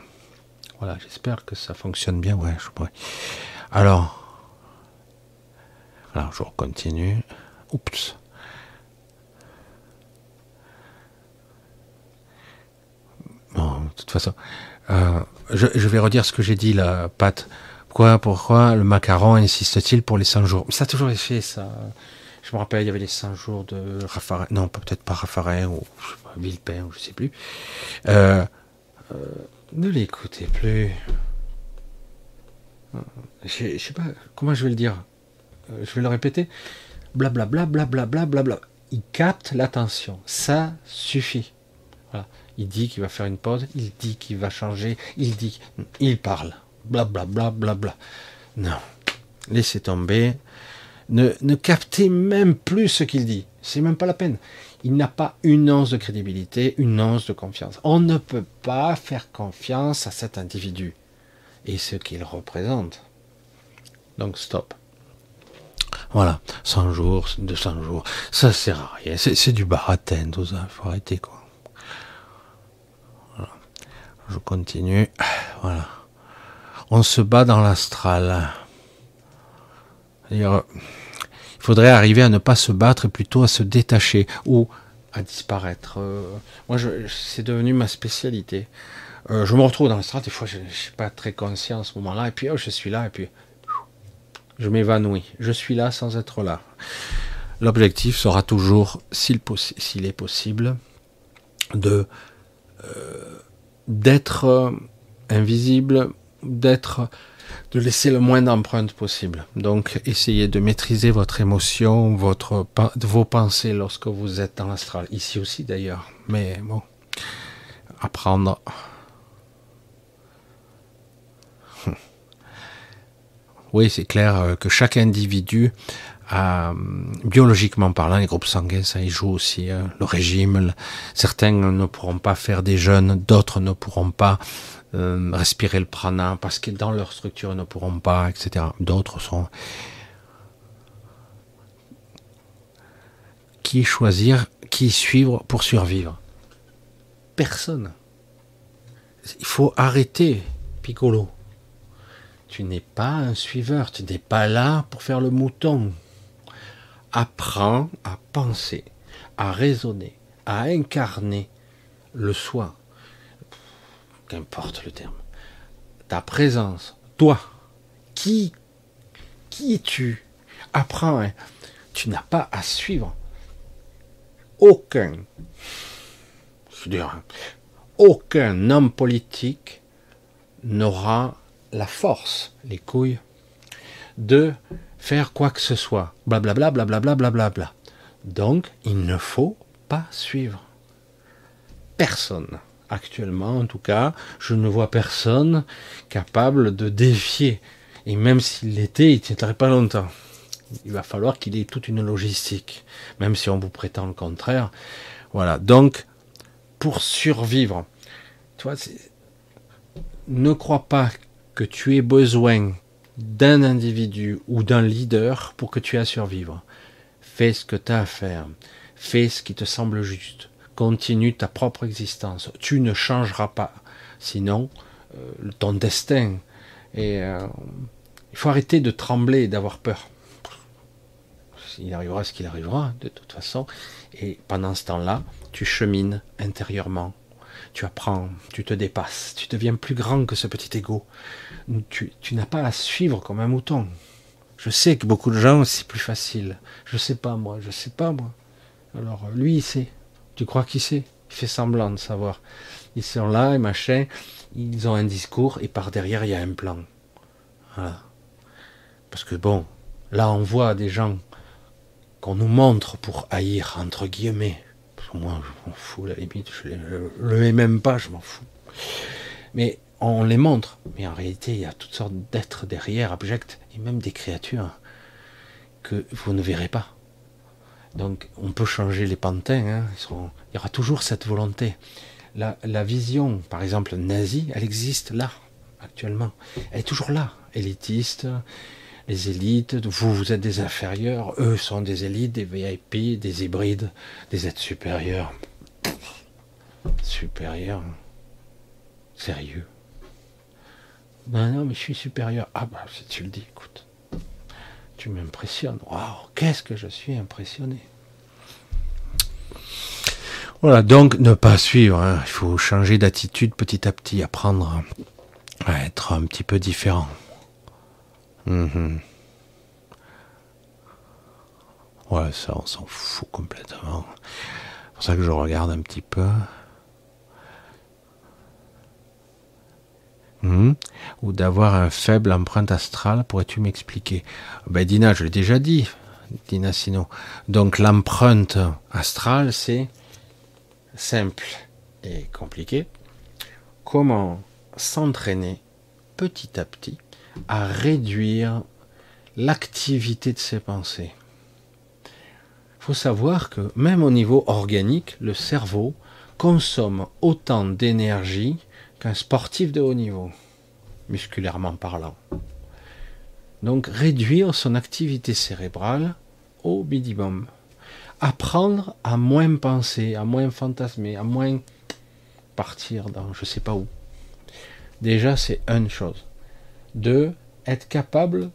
Voilà, j'espère que ça fonctionne bien. Ouais, je pourrais. Alors, alors je continue. Oups. Bon, de toute façon, euh, je, vais redire ce que j'ai dit là, Pat. Pourquoi, pourquoi le macaron insiste-t-il pour les 100 jours? Ça a toujours été fait, ça. Je me rappelle, il y avait les 100 jours de Raffarin. Non, peut-être pas Raffarin ou Villepin, ou je sais plus. Euh, euh, ne l'écoutez plus. Je, sais pas comment je vais le dire? je vais le répéter. Blablabla, blablabla, blablabla. Il capte l'attention. Ça suffit. Il dit qu'il va faire une pause, il dit qu'il va changer, il dit, il parle, bla bla bla bla bla. Non, laissez tomber. Ne, ne captez même plus ce qu'il dit. C'est même pas la peine. Il n'a pas une once de crédibilité, une once de confiance. On ne peut pas faire confiance à cet individu et ce qu'il représente. Donc stop. Voilà, 100 jours, 200 jours, ça sert à rien. C'est du baratin, tout ça. Faut arrêter quoi. Je continue. Voilà. On se bat dans l'astral. Il faudrait arriver à ne pas se battre et plutôt à se détacher ou à disparaître. Euh, moi, c'est devenu ma spécialité. Euh, je me retrouve dans l'astral, des fois je ne suis pas très conscient à ce moment-là, et puis oh, je suis là, et puis je m'évanouis. Je suis là sans être là. L'objectif sera toujours, s'il est possible, de euh, d'être euh, invisible, d'être de laisser le moins d'empreintes possible. Donc, essayez de maîtriser votre émotion, vos pensées lorsque vous êtes dans l'astral. Ici aussi d'ailleurs. Mais bon, apprendre. <laughs> Oui, c'est clair euh, que chaque individu euh, biologiquement parlant, les groupes sanguins, ça y joue aussi. Hein. le régime, certains ne pourront pas faire des jeûnes, d'autres ne pourront pas euh, respirer le prana parce que dans leur structure ils ne pourront pas, etc. D'autres sont. Qui choisir, qui suivre pour survivre Personne. Il faut arrêter, Piccolo. Tu n'es pas un suiveur, tu n'es pas là pour faire le mouton. Apprends à penser, à raisonner, à incarner le soi, qu'importe le terme, ta présence, toi, qui, qui es-tu? Apprends, hein. tu n'as pas à suivre aucun, je veux dire, aucun homme politique n'aura la force, les couilles, de faire quoi que ce soit. Blablabla, blablabla, blablabla. Donc, il ne faut pas suivre. Personne. Actuellement, en tout cas, je ne vois personne capable de défier. Et même s'il l'était, il ne tiendrait pas longtemps. Il va falloir qu'il ait toute une logistique. Même si on vous prétend le contraire. Voilà. Donc, pour survivre, tu vois, ne crois pas que tu aies besoin d'un individu ou d'un leader pour que tu aies à survivre. Fais ce que tu as à faire. Fais ce qui te semble juste. Continue ta propre existence. Tu ne changeras pas. Sinon, euh, ton destin. Et euh, il faut arrêter de trembler et d'avoir peur. Il arrivera ce qu'il arrivera, de toute façon. Et pendant ce temps-là, tu chemines intérieurement tu apprends, tu te dépasses, tu deviens plus grand que ce petit ego. Tu, n'as pas à suivre comme un mouton. Je sais que beaucoup de gens, c'est plus facile. Je sais pas moi, je sais pas moi. Alors lui, il sait. Tu crois qu'il sait? Il fait semblant de savoir. Ils sont là et machin, ils ont un discours et par derrière, il y a un plan. Voilà. Parce que bon, là, on voit des gens qu'on nous montre pour haïr, entre guillemets moi, je m'en fous, la limite, je le mets même pas, je m'en fous. Mais on les montre. Mais en réalité, il y a toutes sortes d'êtres derrière, abjects, et même des créatures que vous ne verrez pas. Donc, on peut changer les pantins, hein, il y aura toujours cette volonté. La, vision, par exemple, nazie, elle existe là, actuellement. Elle est toujours là, élitiste, les élites, vous, vous êtes des inférieurs, eux sont des élites, des VIP, des hybrides, des êtres supérieurs. Supérieurs Sérieux Ben non, mais je suis supérieur. Ah bah, si tu le dis, écoute. Tu m'impressionnes. Waouh, qu'est-ce que je suis impressionné. Voilà, donc ne pas suivre. Hein. Il faut changer d'attitude petit à petit, apprendre à être un petit peu différent. Mhm. Ouais, ça, on s'en fout complètement. C'est pour ça que je regarde un petit peu. Mhm. Ou d'avoir un faible empreinte astrale, pourrais-tu m'expliquer? Ben Dina, je l'ai déjà dit, Dina Sino. Donc l'empreinte astrale, c'est simple et compliqué. Comment s'entraîner petit à petit à réduire l'activité de ses pensées? Il faut savoir que même au niveau organique, le cerveau consomme autant d'énergie sportif de haut niveau, musculairement parlant. Donc réduire son activité cérébrale au minimum. Apprendre à moins penser, à moins fantasmer, à moins partir dans je sais pas où. Déjà, c'est une chose de être capable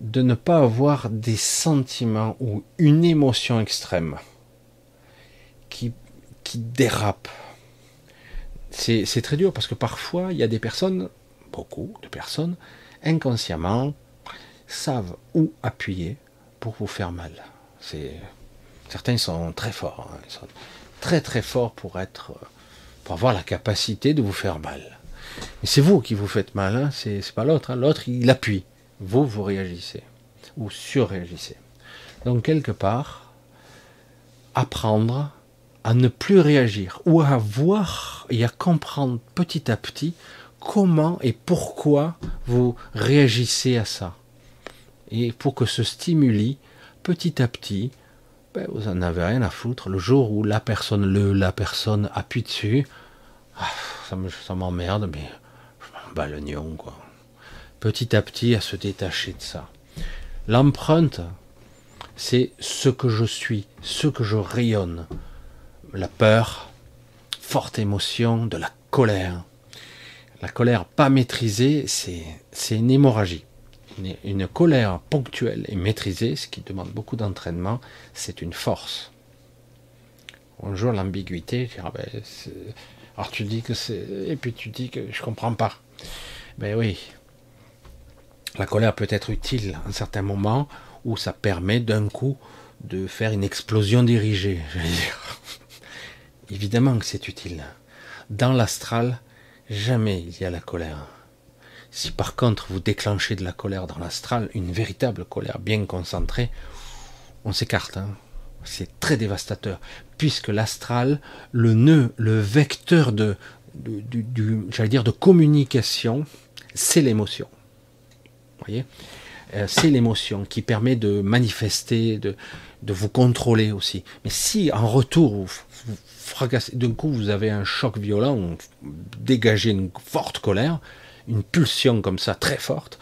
de ne pas avoir des sentiments ou une émotion extrême qui, qui dérape. C'est très dur parce que parfois il y a des personnes, beaucoup de personnes, inconsciemment savent où appuyer pour vous faire mal. certains sont très forts, hein. ils sont très très forts pour être pour avoir la capacité de vous faire mal. Mais c'est vous qui vous faites mal, hein. c'est pas l'autre. Hein. L'autre, il appuie. Vous, vous réagissez. Ou surréagissez. Donc, quelque part, apprendre à ne plus réagir. Ou à voir et à comprendre petit à petit comment et pourquoi vous réagissez à ça. Et pour que ce stimuli, petit à petit, ben, vous en avez rien à foutre. Le jour où la personne, le, la personne appuie dessus, ah, ça m'emmerde, mais je m'en bats le nion, quoi. Petit à petit, à se détacher de ça. L'empreinte, c'est ce que je suis, ce que je rayonne. La peur, forte émotion, de la colère, La colère pas maîtrisée, c'est une hémorragie. Une, colère ponctuelle et maîtrisée, ce qui demande beaucoup d'entraînement, c'est une force. Bonjour l'ambiguïté. Ah ben, alors tu dis que c'est. Et puis tu dis que je comprends pas. Ben oui. La colère peut être utile à un certain moment où ça permet d'un coup de faire une explosion dirigée. Évidemment que c'est utile. Dans l'astral, jamais il y a la colère. Si par contre vous déclenchez de la colère dans l'astral, une véritable colère bien concentrée, on s'écarte. Hein. C'est très dévastateur, puisque l'astral, le nœud, le vecteur de, communication, c'est l'émotion. Voyez, euh, c'est l'émotion qui permet de manifester, de, de vous contrôler aussi. Mais si en retour d'un coup vous avez un choc violent, vous dégagez une forte colère, une pulsion comme ça très forte,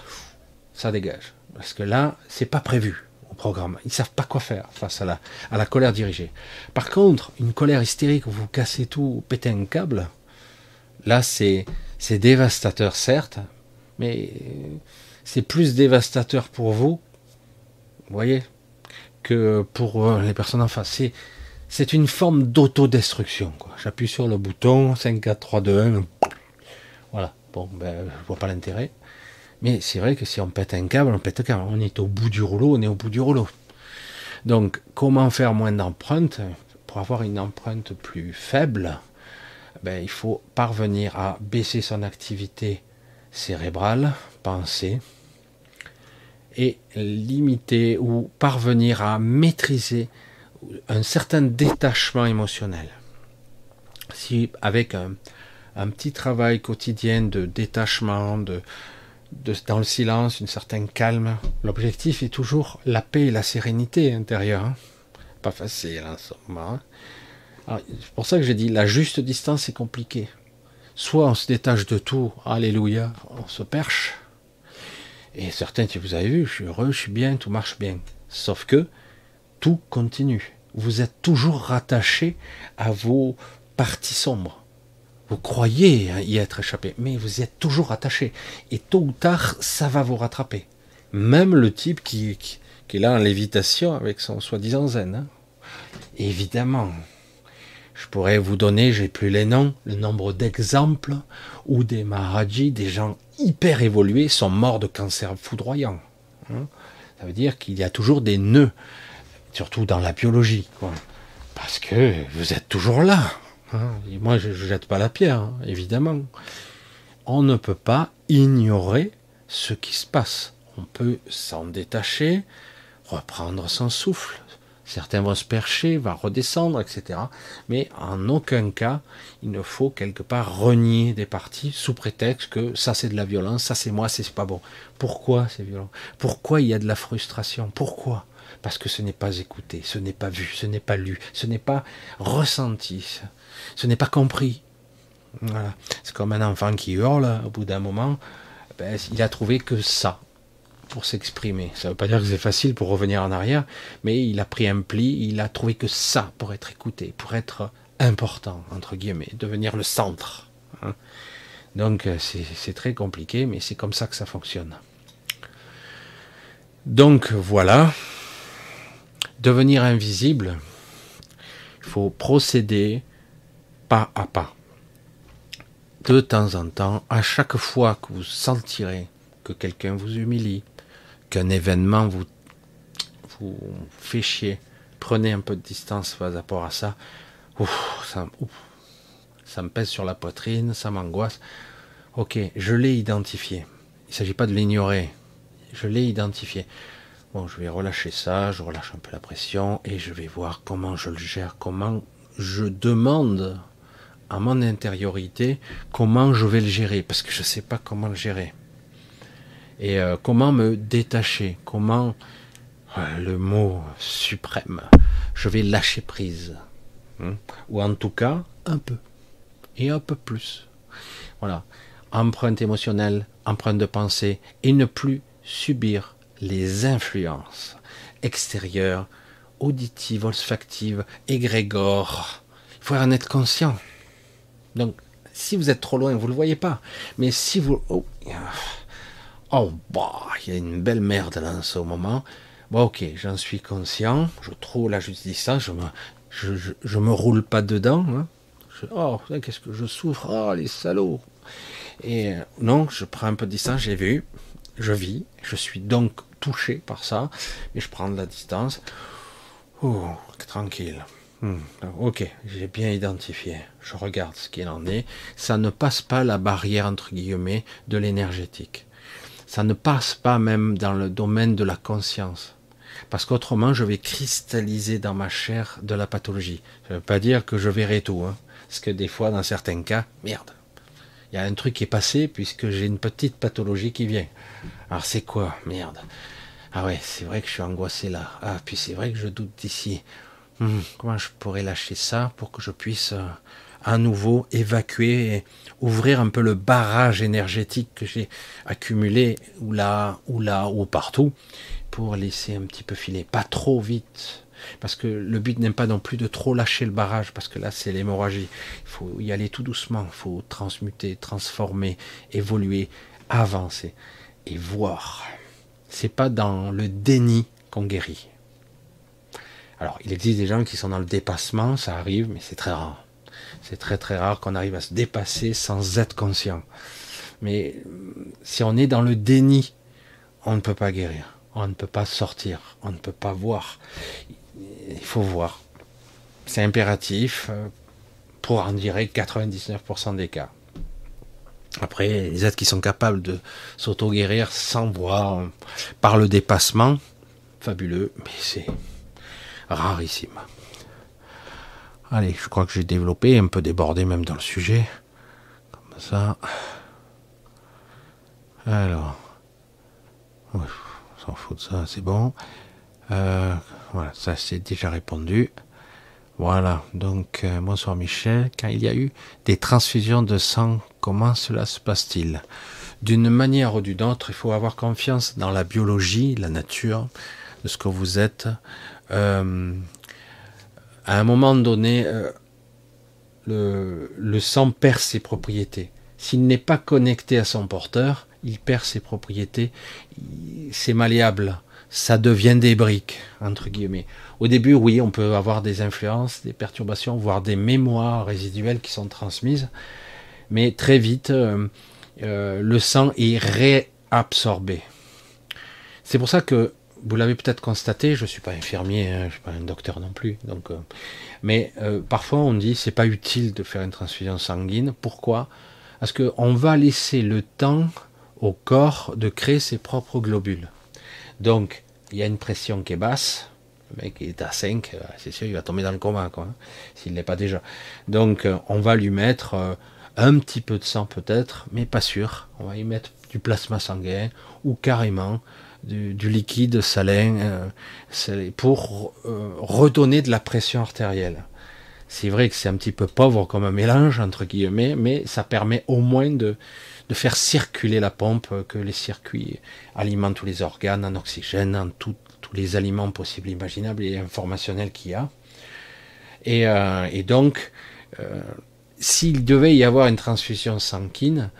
ça dégage. Parce que là, c'est pas prévu au programme. Ils savent pas quoi faire face à la, à la colère dirigée. Par contre, une colère hystérique où vous cassez tout, vous pétez un câble, là c'est, c'est dévastateur certes, mais c'est plus dévastateur pour vous, vous voyez, que pour les personnes en face. C'est une forme d'autodestruction. J'appuie sur le bouton 5, 4, 3, 2, 1. Voilà. Bon, ben, je vois pas l'intérêt. Mais c'est vrai que si on pète un câble, on pète un câble. On est au bout du rouleau, on est au bout du rouleau. Donc, comment faire moins d'empreintes? Pour avoir une empreinte plus faible, ben, il faut parvenir à baisser son activité cérébrale, pensée, et limiter ou parvenir à maîtriser un certain détachement émotionnel. Si avec un, petit travail quotidien de détachement, de, dans le silence, une certaine calme. L'objectif est toujours la paix et la sérénité intérieure. Hein. Pas facile en ce moment. C'est pour ça que j'ai dit la juste distance est compliquée. Soit on se détache de tout, alléluia, on se perche. Et certains, vous avez vu, je suis heureux, je suis bien, tout marche bien. Sauf que tout continue. Vous êtes toujours rattaché à vos parties sombres. Vous croyez y être échappé, mais vous êtes toujours attaché. Et tôt ou tard, ça va vous rattraper. Même le type qui, qui, est là en lévitation avec son soi-disant zen. Hein. Évidemment, je pourrais vous donner, j'ai plus les noms, le nombre d'exemples où des Maharaji, des gens hyper évolués, sont morts de cancer foudroyant. Hein. Ça veut dire qu'il y a toujours des nœuds, surtout dans la biologie, quoi. Parce que vous êtes toujours là. Hein, moi, je ne jette pas la pierre, hein, évidemment. On ne peut pas ignorer ce qui se passe. On peut s'en détacher, reprendre son souffle. Certains vont se percher, vont redescendre, etc. Mais en aucun cas, il ne faut quelque part renier des parties sous prétexte que ça c'est de la violence, ça c'est moi, c'est pas bon. Pourquoi c'est violent? Pourquoi il y a de la frustration? Pourquoi? Parce que ce n'est pas écouté, ce n'est pas vu, ce n'est pas lu, ce n'est pas ressenti ce n'est pas compris. C'est comme un enfant qui hurle, au bout d'un moment, ben, il a trouvé que ça pour s'exprimer. Ça ne veut pas dire que c'est facile pour revenir en arrière, mais il a pris un pli, il a trouvé que ça pour être écouté, pour être important, entre guillemets, devenir le centre. Hein. Donc c'est très compliqué, mais c'est comme ça que ça fonctionne. Donc voilà, devenir invisible, il faut procéder pas à pas. De temps en temps, à chaque fois que vous sentirez que quelqu'un vous humilie, qu'un événement vous, vous fait chier, prenez un peu de distance par rapport à ça. ça, ça me pèse sur la poitrine, ça m'angoisse. Ok, je l'ai identifié. Il ne s'agit pas de l'ignorer. Je l'ai identifié. Bon, je vais relâcher ça, je relâche un peu la pression et je vais voir comment je le gère, comment je demande à mon intériorité comment je vais le gérer, parce que je ne sais pas comment le gérer. Et euh, comment me détacher, comment, euh, le mot suprême, je vais lâcher prise. Hein, ou en tout cas, un peu. Et un peu plus. Voilà. Empreinte émotionnelle, empreinte de pensée, et ne plus subir les influences extérieures, auditives, olfactives, égrégores. Il faut en être conscient. Donc, Si vous êtes trop loin, vous ne le voyez pas. Mais si vous... Oh, oh bah, il y a une belle merde là en ce moment. Bon, ok, j'en suis conscient. Je trouve la juste distance. Je me, je, je, me roule pas dedans. Hein. oh, qu'est-ce que je souffre. Oh, les salauds. Et euh, non, je prends un peu de distance. J'ai vu. Je vis. Je suis donc touché par ça. Mais je prends de la distance. Oh, tranquille. Hmm, ok, j'ai bien identifié. Je regarde ce qu'il en est. Ça ne passe pas la barrière, entre guillemets, de l'énergétique. Ça ne passe pas même dans le domaine de la conscience. Parce qu'autrement, je vais cristalliser dans ma chair de la pathologie. Ça ne veut pas dire que je verrai tout. Hein. Parce que des fois, dans certains cas, merde. Il y a un truc qui est passé puisque j'ai une petite pathologie qui vient. Alors c'est quoi? Merde. Ah ouais, c'est vrai que je suis angoissé là. Ah, puis c'est vrai que je doute d'ici. Hmm, comment je pourrais lâcher ça pour que je puisse euh, à nouveau évacuer, et ouvrir un peu le barrage énergétique que j'ai accumulé ou là, ou là, ou partout, pour laisser un petit peu filer. Pas trop vite. Parce que le but n'est pas non plus de trop lâcher le barrage, parce que là c'est l'hémorragie. Il faut y aller tout doucement, il faut transmuter, transformer, évoluer, avancer et voir. C'est pas dans le déni qu'on guérit. Alors, il existe des gens qui sont dans le dépassement, ça arrive, mais c'est très rare. C'est très très rare qu'on arrive à se dépasser sans être conscient. Mais si on est dans le déni, on ne peut pas guérir, on ne peut pas sortir, on ne peut pas voir. Il faut voir. C'est impératif euh, pour en dire 99% des cas. Après, les êtres qui sont capables de s'auto-guérir sans voir par le dépassement, fabuleux, mais c'est rarissime. Allez, je crois que j'ai développé, un peu débordé même dans le sujet. Comme ça. Alors. on s'en fout de ça, c'est bon. Euh, voilà, ça c'est déjà répondu. Voilà, donc euh, bonsoir Michel. Quand il y a eu des transfusions de sang, comment cela se passe-t-il? D'une manière ou d'une autre, il faut avoir confiance dans la biologie, la nature, de ce que vous êtes. Euh, à un moment donné, euh, le, le, sang perd ses propriétés. S'il n'est pas connecté à son porteur, il perd ses propriétés. C'est malléable. Ça devient des briques, entre guillemets. Au début, oui, on peut avoir des influences, des perturbations, voire des mémoires résiduelles qui sont transmises. Mais très vite, euh, le sang est réabsorbé. C'est pour ça que vous l'avez peut-être constaté, je ne suis pas infirmier, hein, je ne suis pas un docteur non plus. Donc, euh, mais euh, parfois on dit c'est pas utile de faire une transfusion sanguine. Pourquoi? Parce qu'on va laisser le temps au corps de créer ses propres globules. Donc il y a une pression qui est basse. Le mec est à 5, euh, c'est sûr, il va tomber dans le coma, quoi, hein, s'il n'est pas déjà. Donc on va lui mettre un petit peu de sang peut-être, mais pas sûr. On va y mettre du plasma sanguin ou carrément du, liquide salin euh, pour euh, redonner de la pression artérielle. C'est vrai que c'est un petit peu pauvre comme un mélange, entre guillemets, mais ça permet au moins de, de faire circuler la pompe, que les circuits alimentent tous les organes en oxygène, en tous les aliments possibles, imaginables et informationnels qu'il y a. Et, euh, donc, s'il devait y avoir une transfusion sanguine,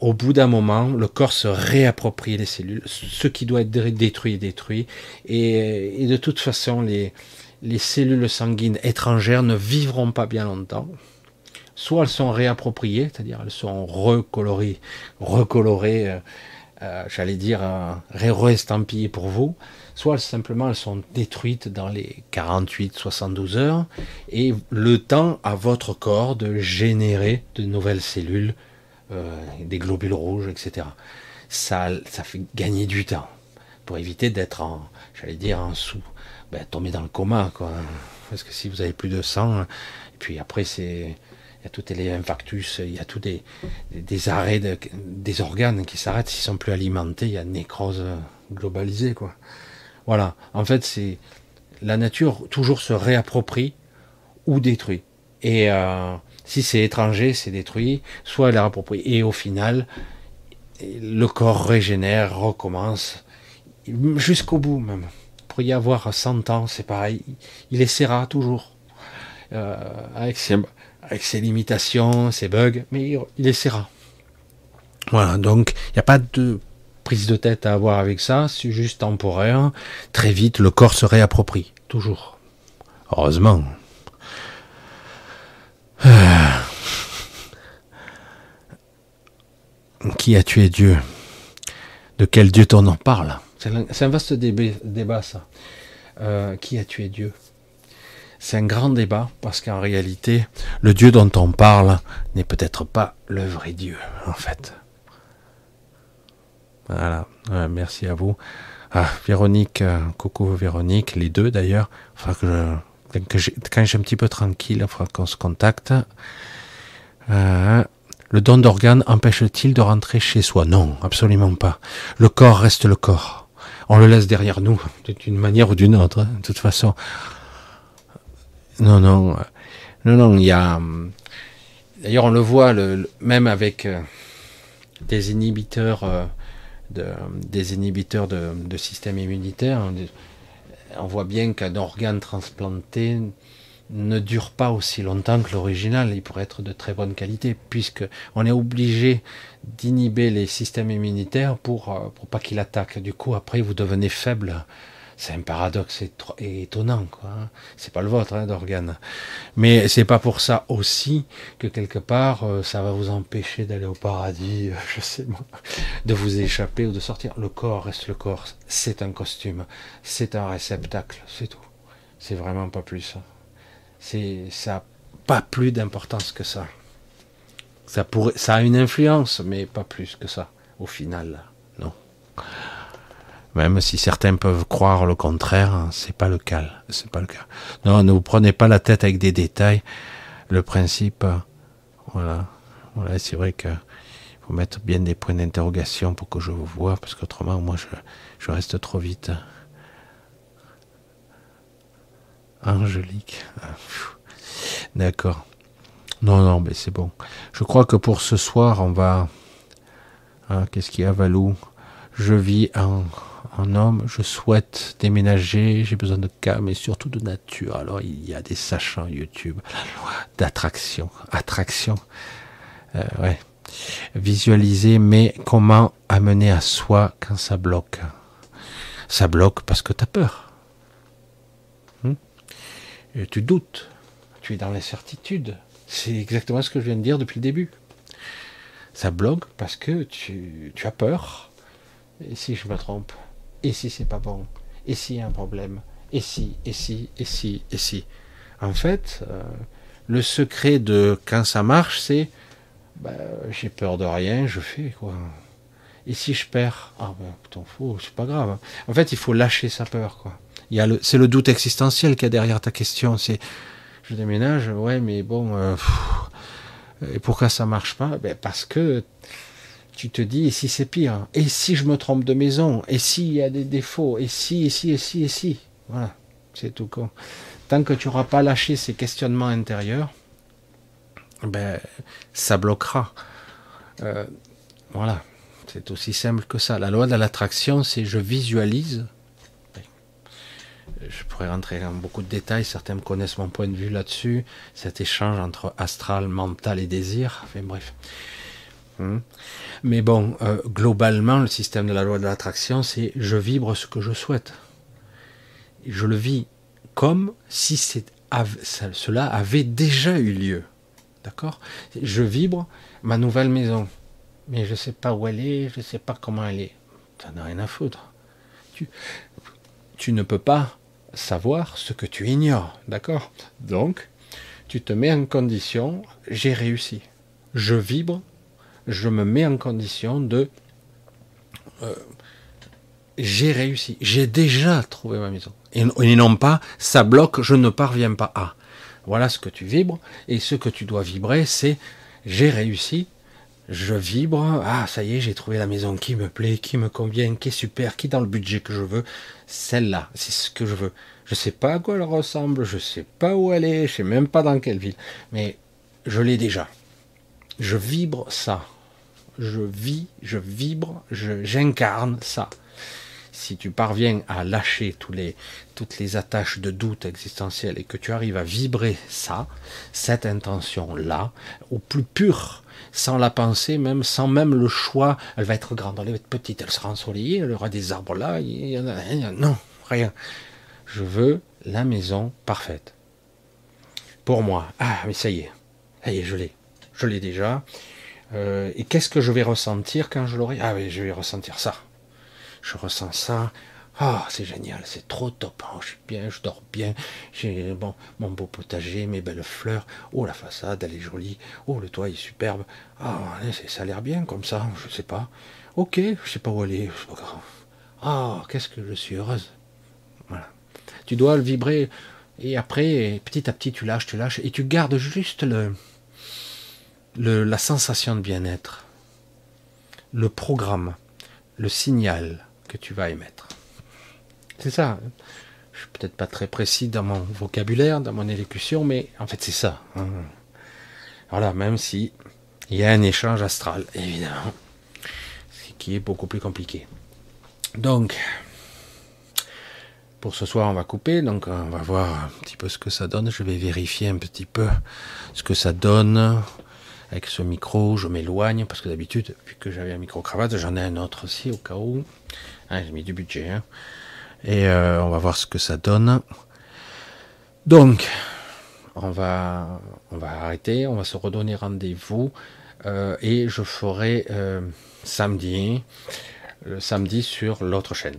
au bout d'un moment, le corps se réapproprie les cellules. Ce qui doit être détruit est détruit. Et, de toute façon, les cellules sanguines étrangères ne vivront pas bien longtemps. Soit elles sont réappropriées, c'est-à-dire elles sont recolorées, recolorées, euh, euh, j'allais dire, euh, réestampillées pour vous, soit simplement elles sont détruites dans les 48-72 heures, et le temps à votre corps de générer de nouvelles cellules euh, des globules rouges, etc. Ça, ça fait gagner du temps pour éviter d'être en, j'allais dire, en sous, ben, tomber dans le coma, quoi. Parce que si vous avez plus de sang, et puis après c'est, il y a tous les infarctus, il y a tous des, des, arrêts des organes qui s'arrêtent s'ils sont plus alimentés, il y a une nécrose globalisée, quoi. Voilà. En fait, c'est la nature toujours se réapproprie ou détruit. Et euh, si c'est étranger, c'est détruit, soit elle est appropriée. Et au final, le corps régénère, recommence, jusqu'au bout même. Pour y avoir 100 ans, c'est pareil. Il essaiera toujours. euh, avec, ses, limitations, ses bugs, mais il, essaiera. Voilà, donc il n'y a pas de prise de tête à avoir avec ça, c'est juste temporaire. Très vite, le corps se réapproprie, toujours. Heureusement. Qui a tué Dieu? De quel Dieu on en parle C'est un vaste débat, ça. Euh, qui a tué Dieu? C'est un grand débat parce qu'en réalité, le Dieu dont on parle n'est peut-être pas le vrai Dieu, en fait. Voilà, merci à vous. Ah, Véronique, euh, coucou Véronique, les deux d'ailleurs. Enfin, que quand j'ai un petit peu tranquille, il faudra qu'on se contacte. Euh, le don d'organes empêche-t-il de rentrer chez soi? Non, absolument pas. Le corps reste le corps. On le laisse derrière nous, <laughs> d'une manière ou d'une autre, hein, de toute façon. Non, non, non, non, il y a... D'ailleurs, on le voit, le, même avec euh, des inhibiteurs, euh, de, des inhibiteurs de, de système immunitaire, hein, on voit bien qu'un organe transplanté ne dure pas aussi longtemps que l'original. Il pourrait être de très bonne qualité, puisque on est obligé d'inhiber les systèmes immunitaires pour, euh, pour pas qu'il attaque. Du coup, après, vous devenez faible. C'est un paradoxe étonnant, quoi. Hein. C'est pas le vôtre, hein, d'organe. Mais c'est pas pour ça aussi que quelque part, euh, ça va vous empêcher d'aller au paradis, je sais moi, de vous échapper ou de sortir. Le corps reste le corps. C'est un costume. C'est un réceptacle. C'est tout. C'est vraiment pas plus. C'est, ça pas plus d'importance que ça. Ça, pourrait, ça a une influence, mais pas plus que ça, au final. Même si certains peuvent croire le contraire, c'est pas le cas. C'est pas le cas. Non, ne vous prenez pas la tête avec des détails. Le principe, voilà. Voilà, c'est vrai que faut mettre bien des points d'interrogation pour que je vous vois, parce qu'autrement, moi, je, je reste trop vite. Angélique. Ah, D'accord. Non, non, mais c'est bon. Je crois que pour ce soir, on va. Ah, qu'est-ce qu'il y a, Valou? Je vis en, en, homme, je souhaite déménager, j'ai besoin de calme et surtout de nature. Alors, il y a des sachants YouTube. Loi d'attraction. Attraction. Euh, ouais. Visualiser, mais comment amener à soi quand ça bloque? Ça bloque parce que tu as peur tu doutes, tu es dans l'incertitude. C'est exactement ce que je viens de dire depuis le début. Ça bloque parce que tu, as peur. Et si je me trompe? Et si c'est pas bon? Et s'il y a un problème? Et si? Et si? Et si? Et si? En fait, euh, le secret de quand ça marche, c'est bah, j'ai peur de rien, je fais quoi. Et si je perds? Ah ben, t'en fous, c'est pas grave. En fait, il faut lâcher sa peur, quoi. C'est le doute existentiel qu'il y a derrière ta question. C'est, je déménage, ouais, mais bon, euh, et pourquoi ça marche pas? Ben Parce que tu te dis, et si c'est pire? Et si je me trompe de maison? Et s'il y a des défauts? Et si, et si, et si, et si? Voilà, c'est tout con. Tant que tu n'auras pas lâché ces questionnements intérieurs, ben, ça bloquera. Euh, voilà, c'est aussi simple que ça. La loi de l'attraction, c'est je visualise je pourrais rentrer dans beaucoup de détails, certains connaissent mon point de vue là-dessus, cet échange entre astral, mental et désir, enfin bref. Hmm. Mais bon, euh, globalement, le système de la loi de l'attraction, c'est je vibre ce que je souhaite. je le vis comme si cela avait déjà eu lieu. D'accord? Je vibre ma nouvelle maison. Mais je ne sais pas où elle est, je ne sais pas comment elle est. Ça n'a rien à foutre. Tu, tu ne peux pas savoir ce que tu ignores, d'accord? Donc, tu te mets en condition, j'ai réussi. Je vibre, je me mets en condition de euh, j'ai réussi, j'ai déjà trouvé ma maison. Et, non pas ça bloque, je ne parviens pas à. Voilà ce que tu vibres, et ce que tu dois vibrer, c'est j'ai réussi, je vibre, ah ça y est, j'ai trouvé la maison qui me plaît, qui me convient, qui est super, qui est dans le budget que je veux, celle-là, c'est ce que je veux. Je sais pas à quoi elle ressemble, je sais pas où elle est, je sais même pas dans quelle ville, mais je l'ai déjà. Je vibre ça. Je vis, je vibre, j'incarne ça. si tu parviens à lâcher les, toutes les attaches de doute existentiel et que tu arrives à vibrer ça, cette intention-là, au plus pur, sans la pensée, même sans même le choix, elle va être grande, elle va être petite, elle sera ensoleillée, elle aura des arbres là, il en a, non, rien. Je veux la maison parfaite. Pour moi. Ah, mais ça y est. Ça y est, je l'ai. Je l'ai déjà. Euh, et qu'est-ce que je vais ressentir quand je l'aurai? Ah oui, je vais ressentir ça. Je ressens ça. Ah, c'est génial, c'est trop top. Oh, je suis bien, je dors bien. J'ai bon, mon beau potager, mes belles fleurs. Oh, la façade, elle est jolie. Oh, le toit est superbe. Ah, ça a l'air bien comme ça. Je sais pas. Ok, je sais pas où aller. Ah, qu'est-ce que je suis heureuse. Voilà. Tu dois le vibrer. Et après, petit à petit, tu lâches, tu lâches. Et tu gardes juste le, la sensation de bien-être, le programme, le signal que tu vas émettre. C'est ça. Je suis peut-être pas très précis dans mon vocabulaire, dans mon élocution, mais en fait c'est ça. Hein. Voilà, même si il y a un échange astral, évidemment, ce qui est beaucoup plus compliqué. Donc, pour ce soir, on va couper, donc on va voir un petit peu ce que ça donne. Je vais vérifier un petit peu ce que ça donne avec ce micro, je m'éloigne parce que d'habitude, vu que j'avais un micro cravate, j'en ai un autre aussi au cas où. Ah, j'ai mis du budget. Hein. Et euh, on va voir ce que ça donne. Donc, on va, on va arrêter, on va se redonner rendez-vous euh, et je ferai euh, samedi, le samedi sur l'autre chaîne.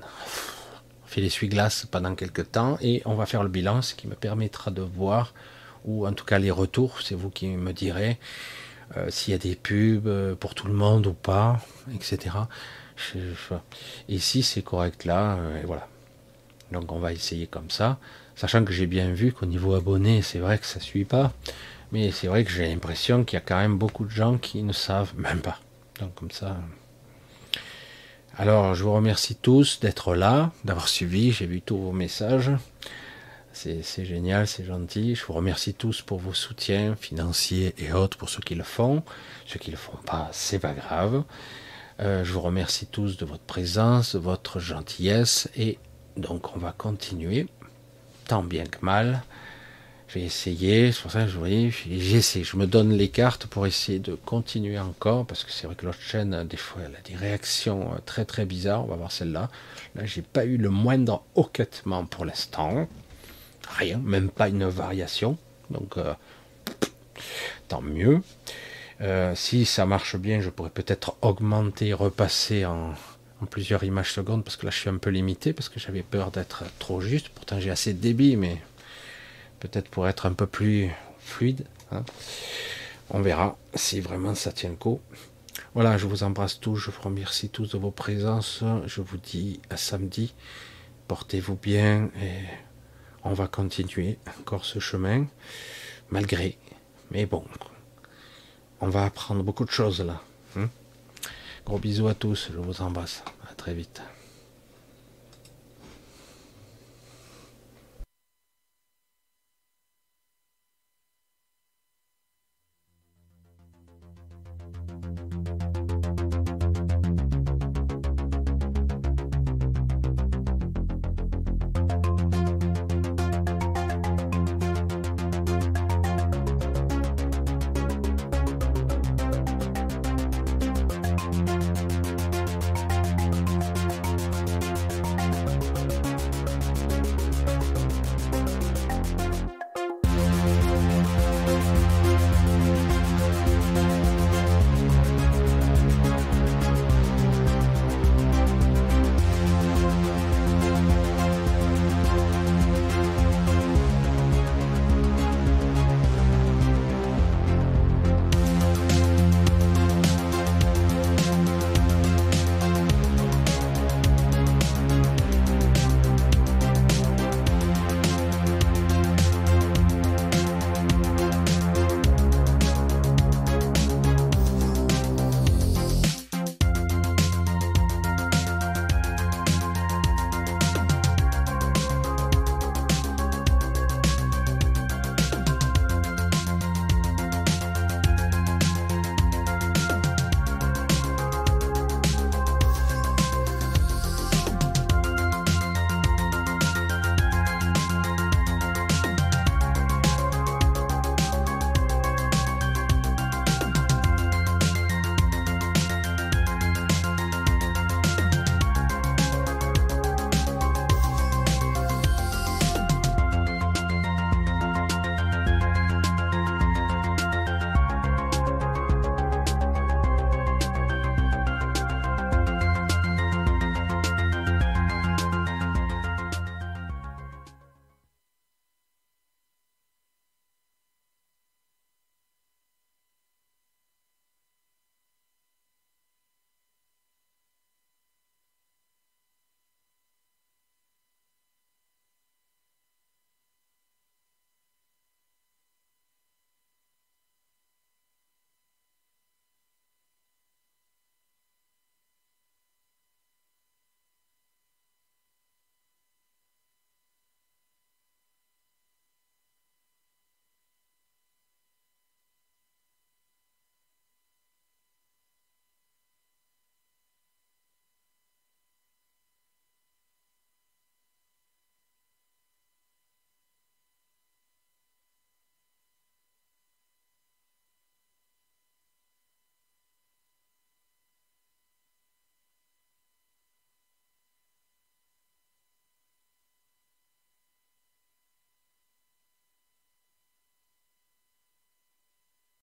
On fait l'essuie-glace pendant quelques temps et on va faire le bilan, ce qui me permettra de voir, ou en tout cas les retours, c'est vous qui me direz, euh, s'il y a des pubs euh, pour tout le monde ou pas, etc. et si c'est correct là, euh, et voilà. Donc on va essayer comme ça, sachant que j'ai bien vu qu'au niveau abonné, c'est vrai que ça suit pas, mais c'est vrai que j'ai l'impression qu'il y a quand même beaucoup de gens qui ne savent même pas. Donc comme ça. Alors je vous remercie tous d'être là, d'avoir suivi, j'ai vu tous vos messages. C'est génial, c'est gentil. Je vous remercie tous pour vos soutiens financiers et autres pour ceux qui le font. Ceux qui ne le font pas, c'est pas grave. Euh, je vous remercie tous de votre présence, de votre gentillesse. Et donc, on va continuer, tant bien que mal. Je vais essayer, c'est pour ça que je j'essaie, je me donne les cartes pour essayer de continuer encore, parce que c'est vrai que l'autre chaîne, des fois, elle a des réactions très très bizarres. On va voir celle-là. Là, j'ai pas eu le moindre hoquetement pour l'instant rien, même pas une variation. Donc, euh, tant mieux. Euh, si ça marche bien, je pourrais peut-être augmenter, repasser en, plusieurs images secondes, parce que là je suis un peu limité, parce que j'avais peur d'être trop juste. Pourtant j'ai assez de débit, mais peut-être pour être un peu plus fluide. Hein. On verra si vraiment ça tient le coup. Voilà, je vous embrasse tous, je vous remercie tous de vos présences. Je vous dis à samedi. Portez-vous bien et on va continuer encore ce chemin, malgré. Mais bon, on va apprendre beaucoup de choses là. Hein? Gros bisous à tous, je vous embrasse. À très vite.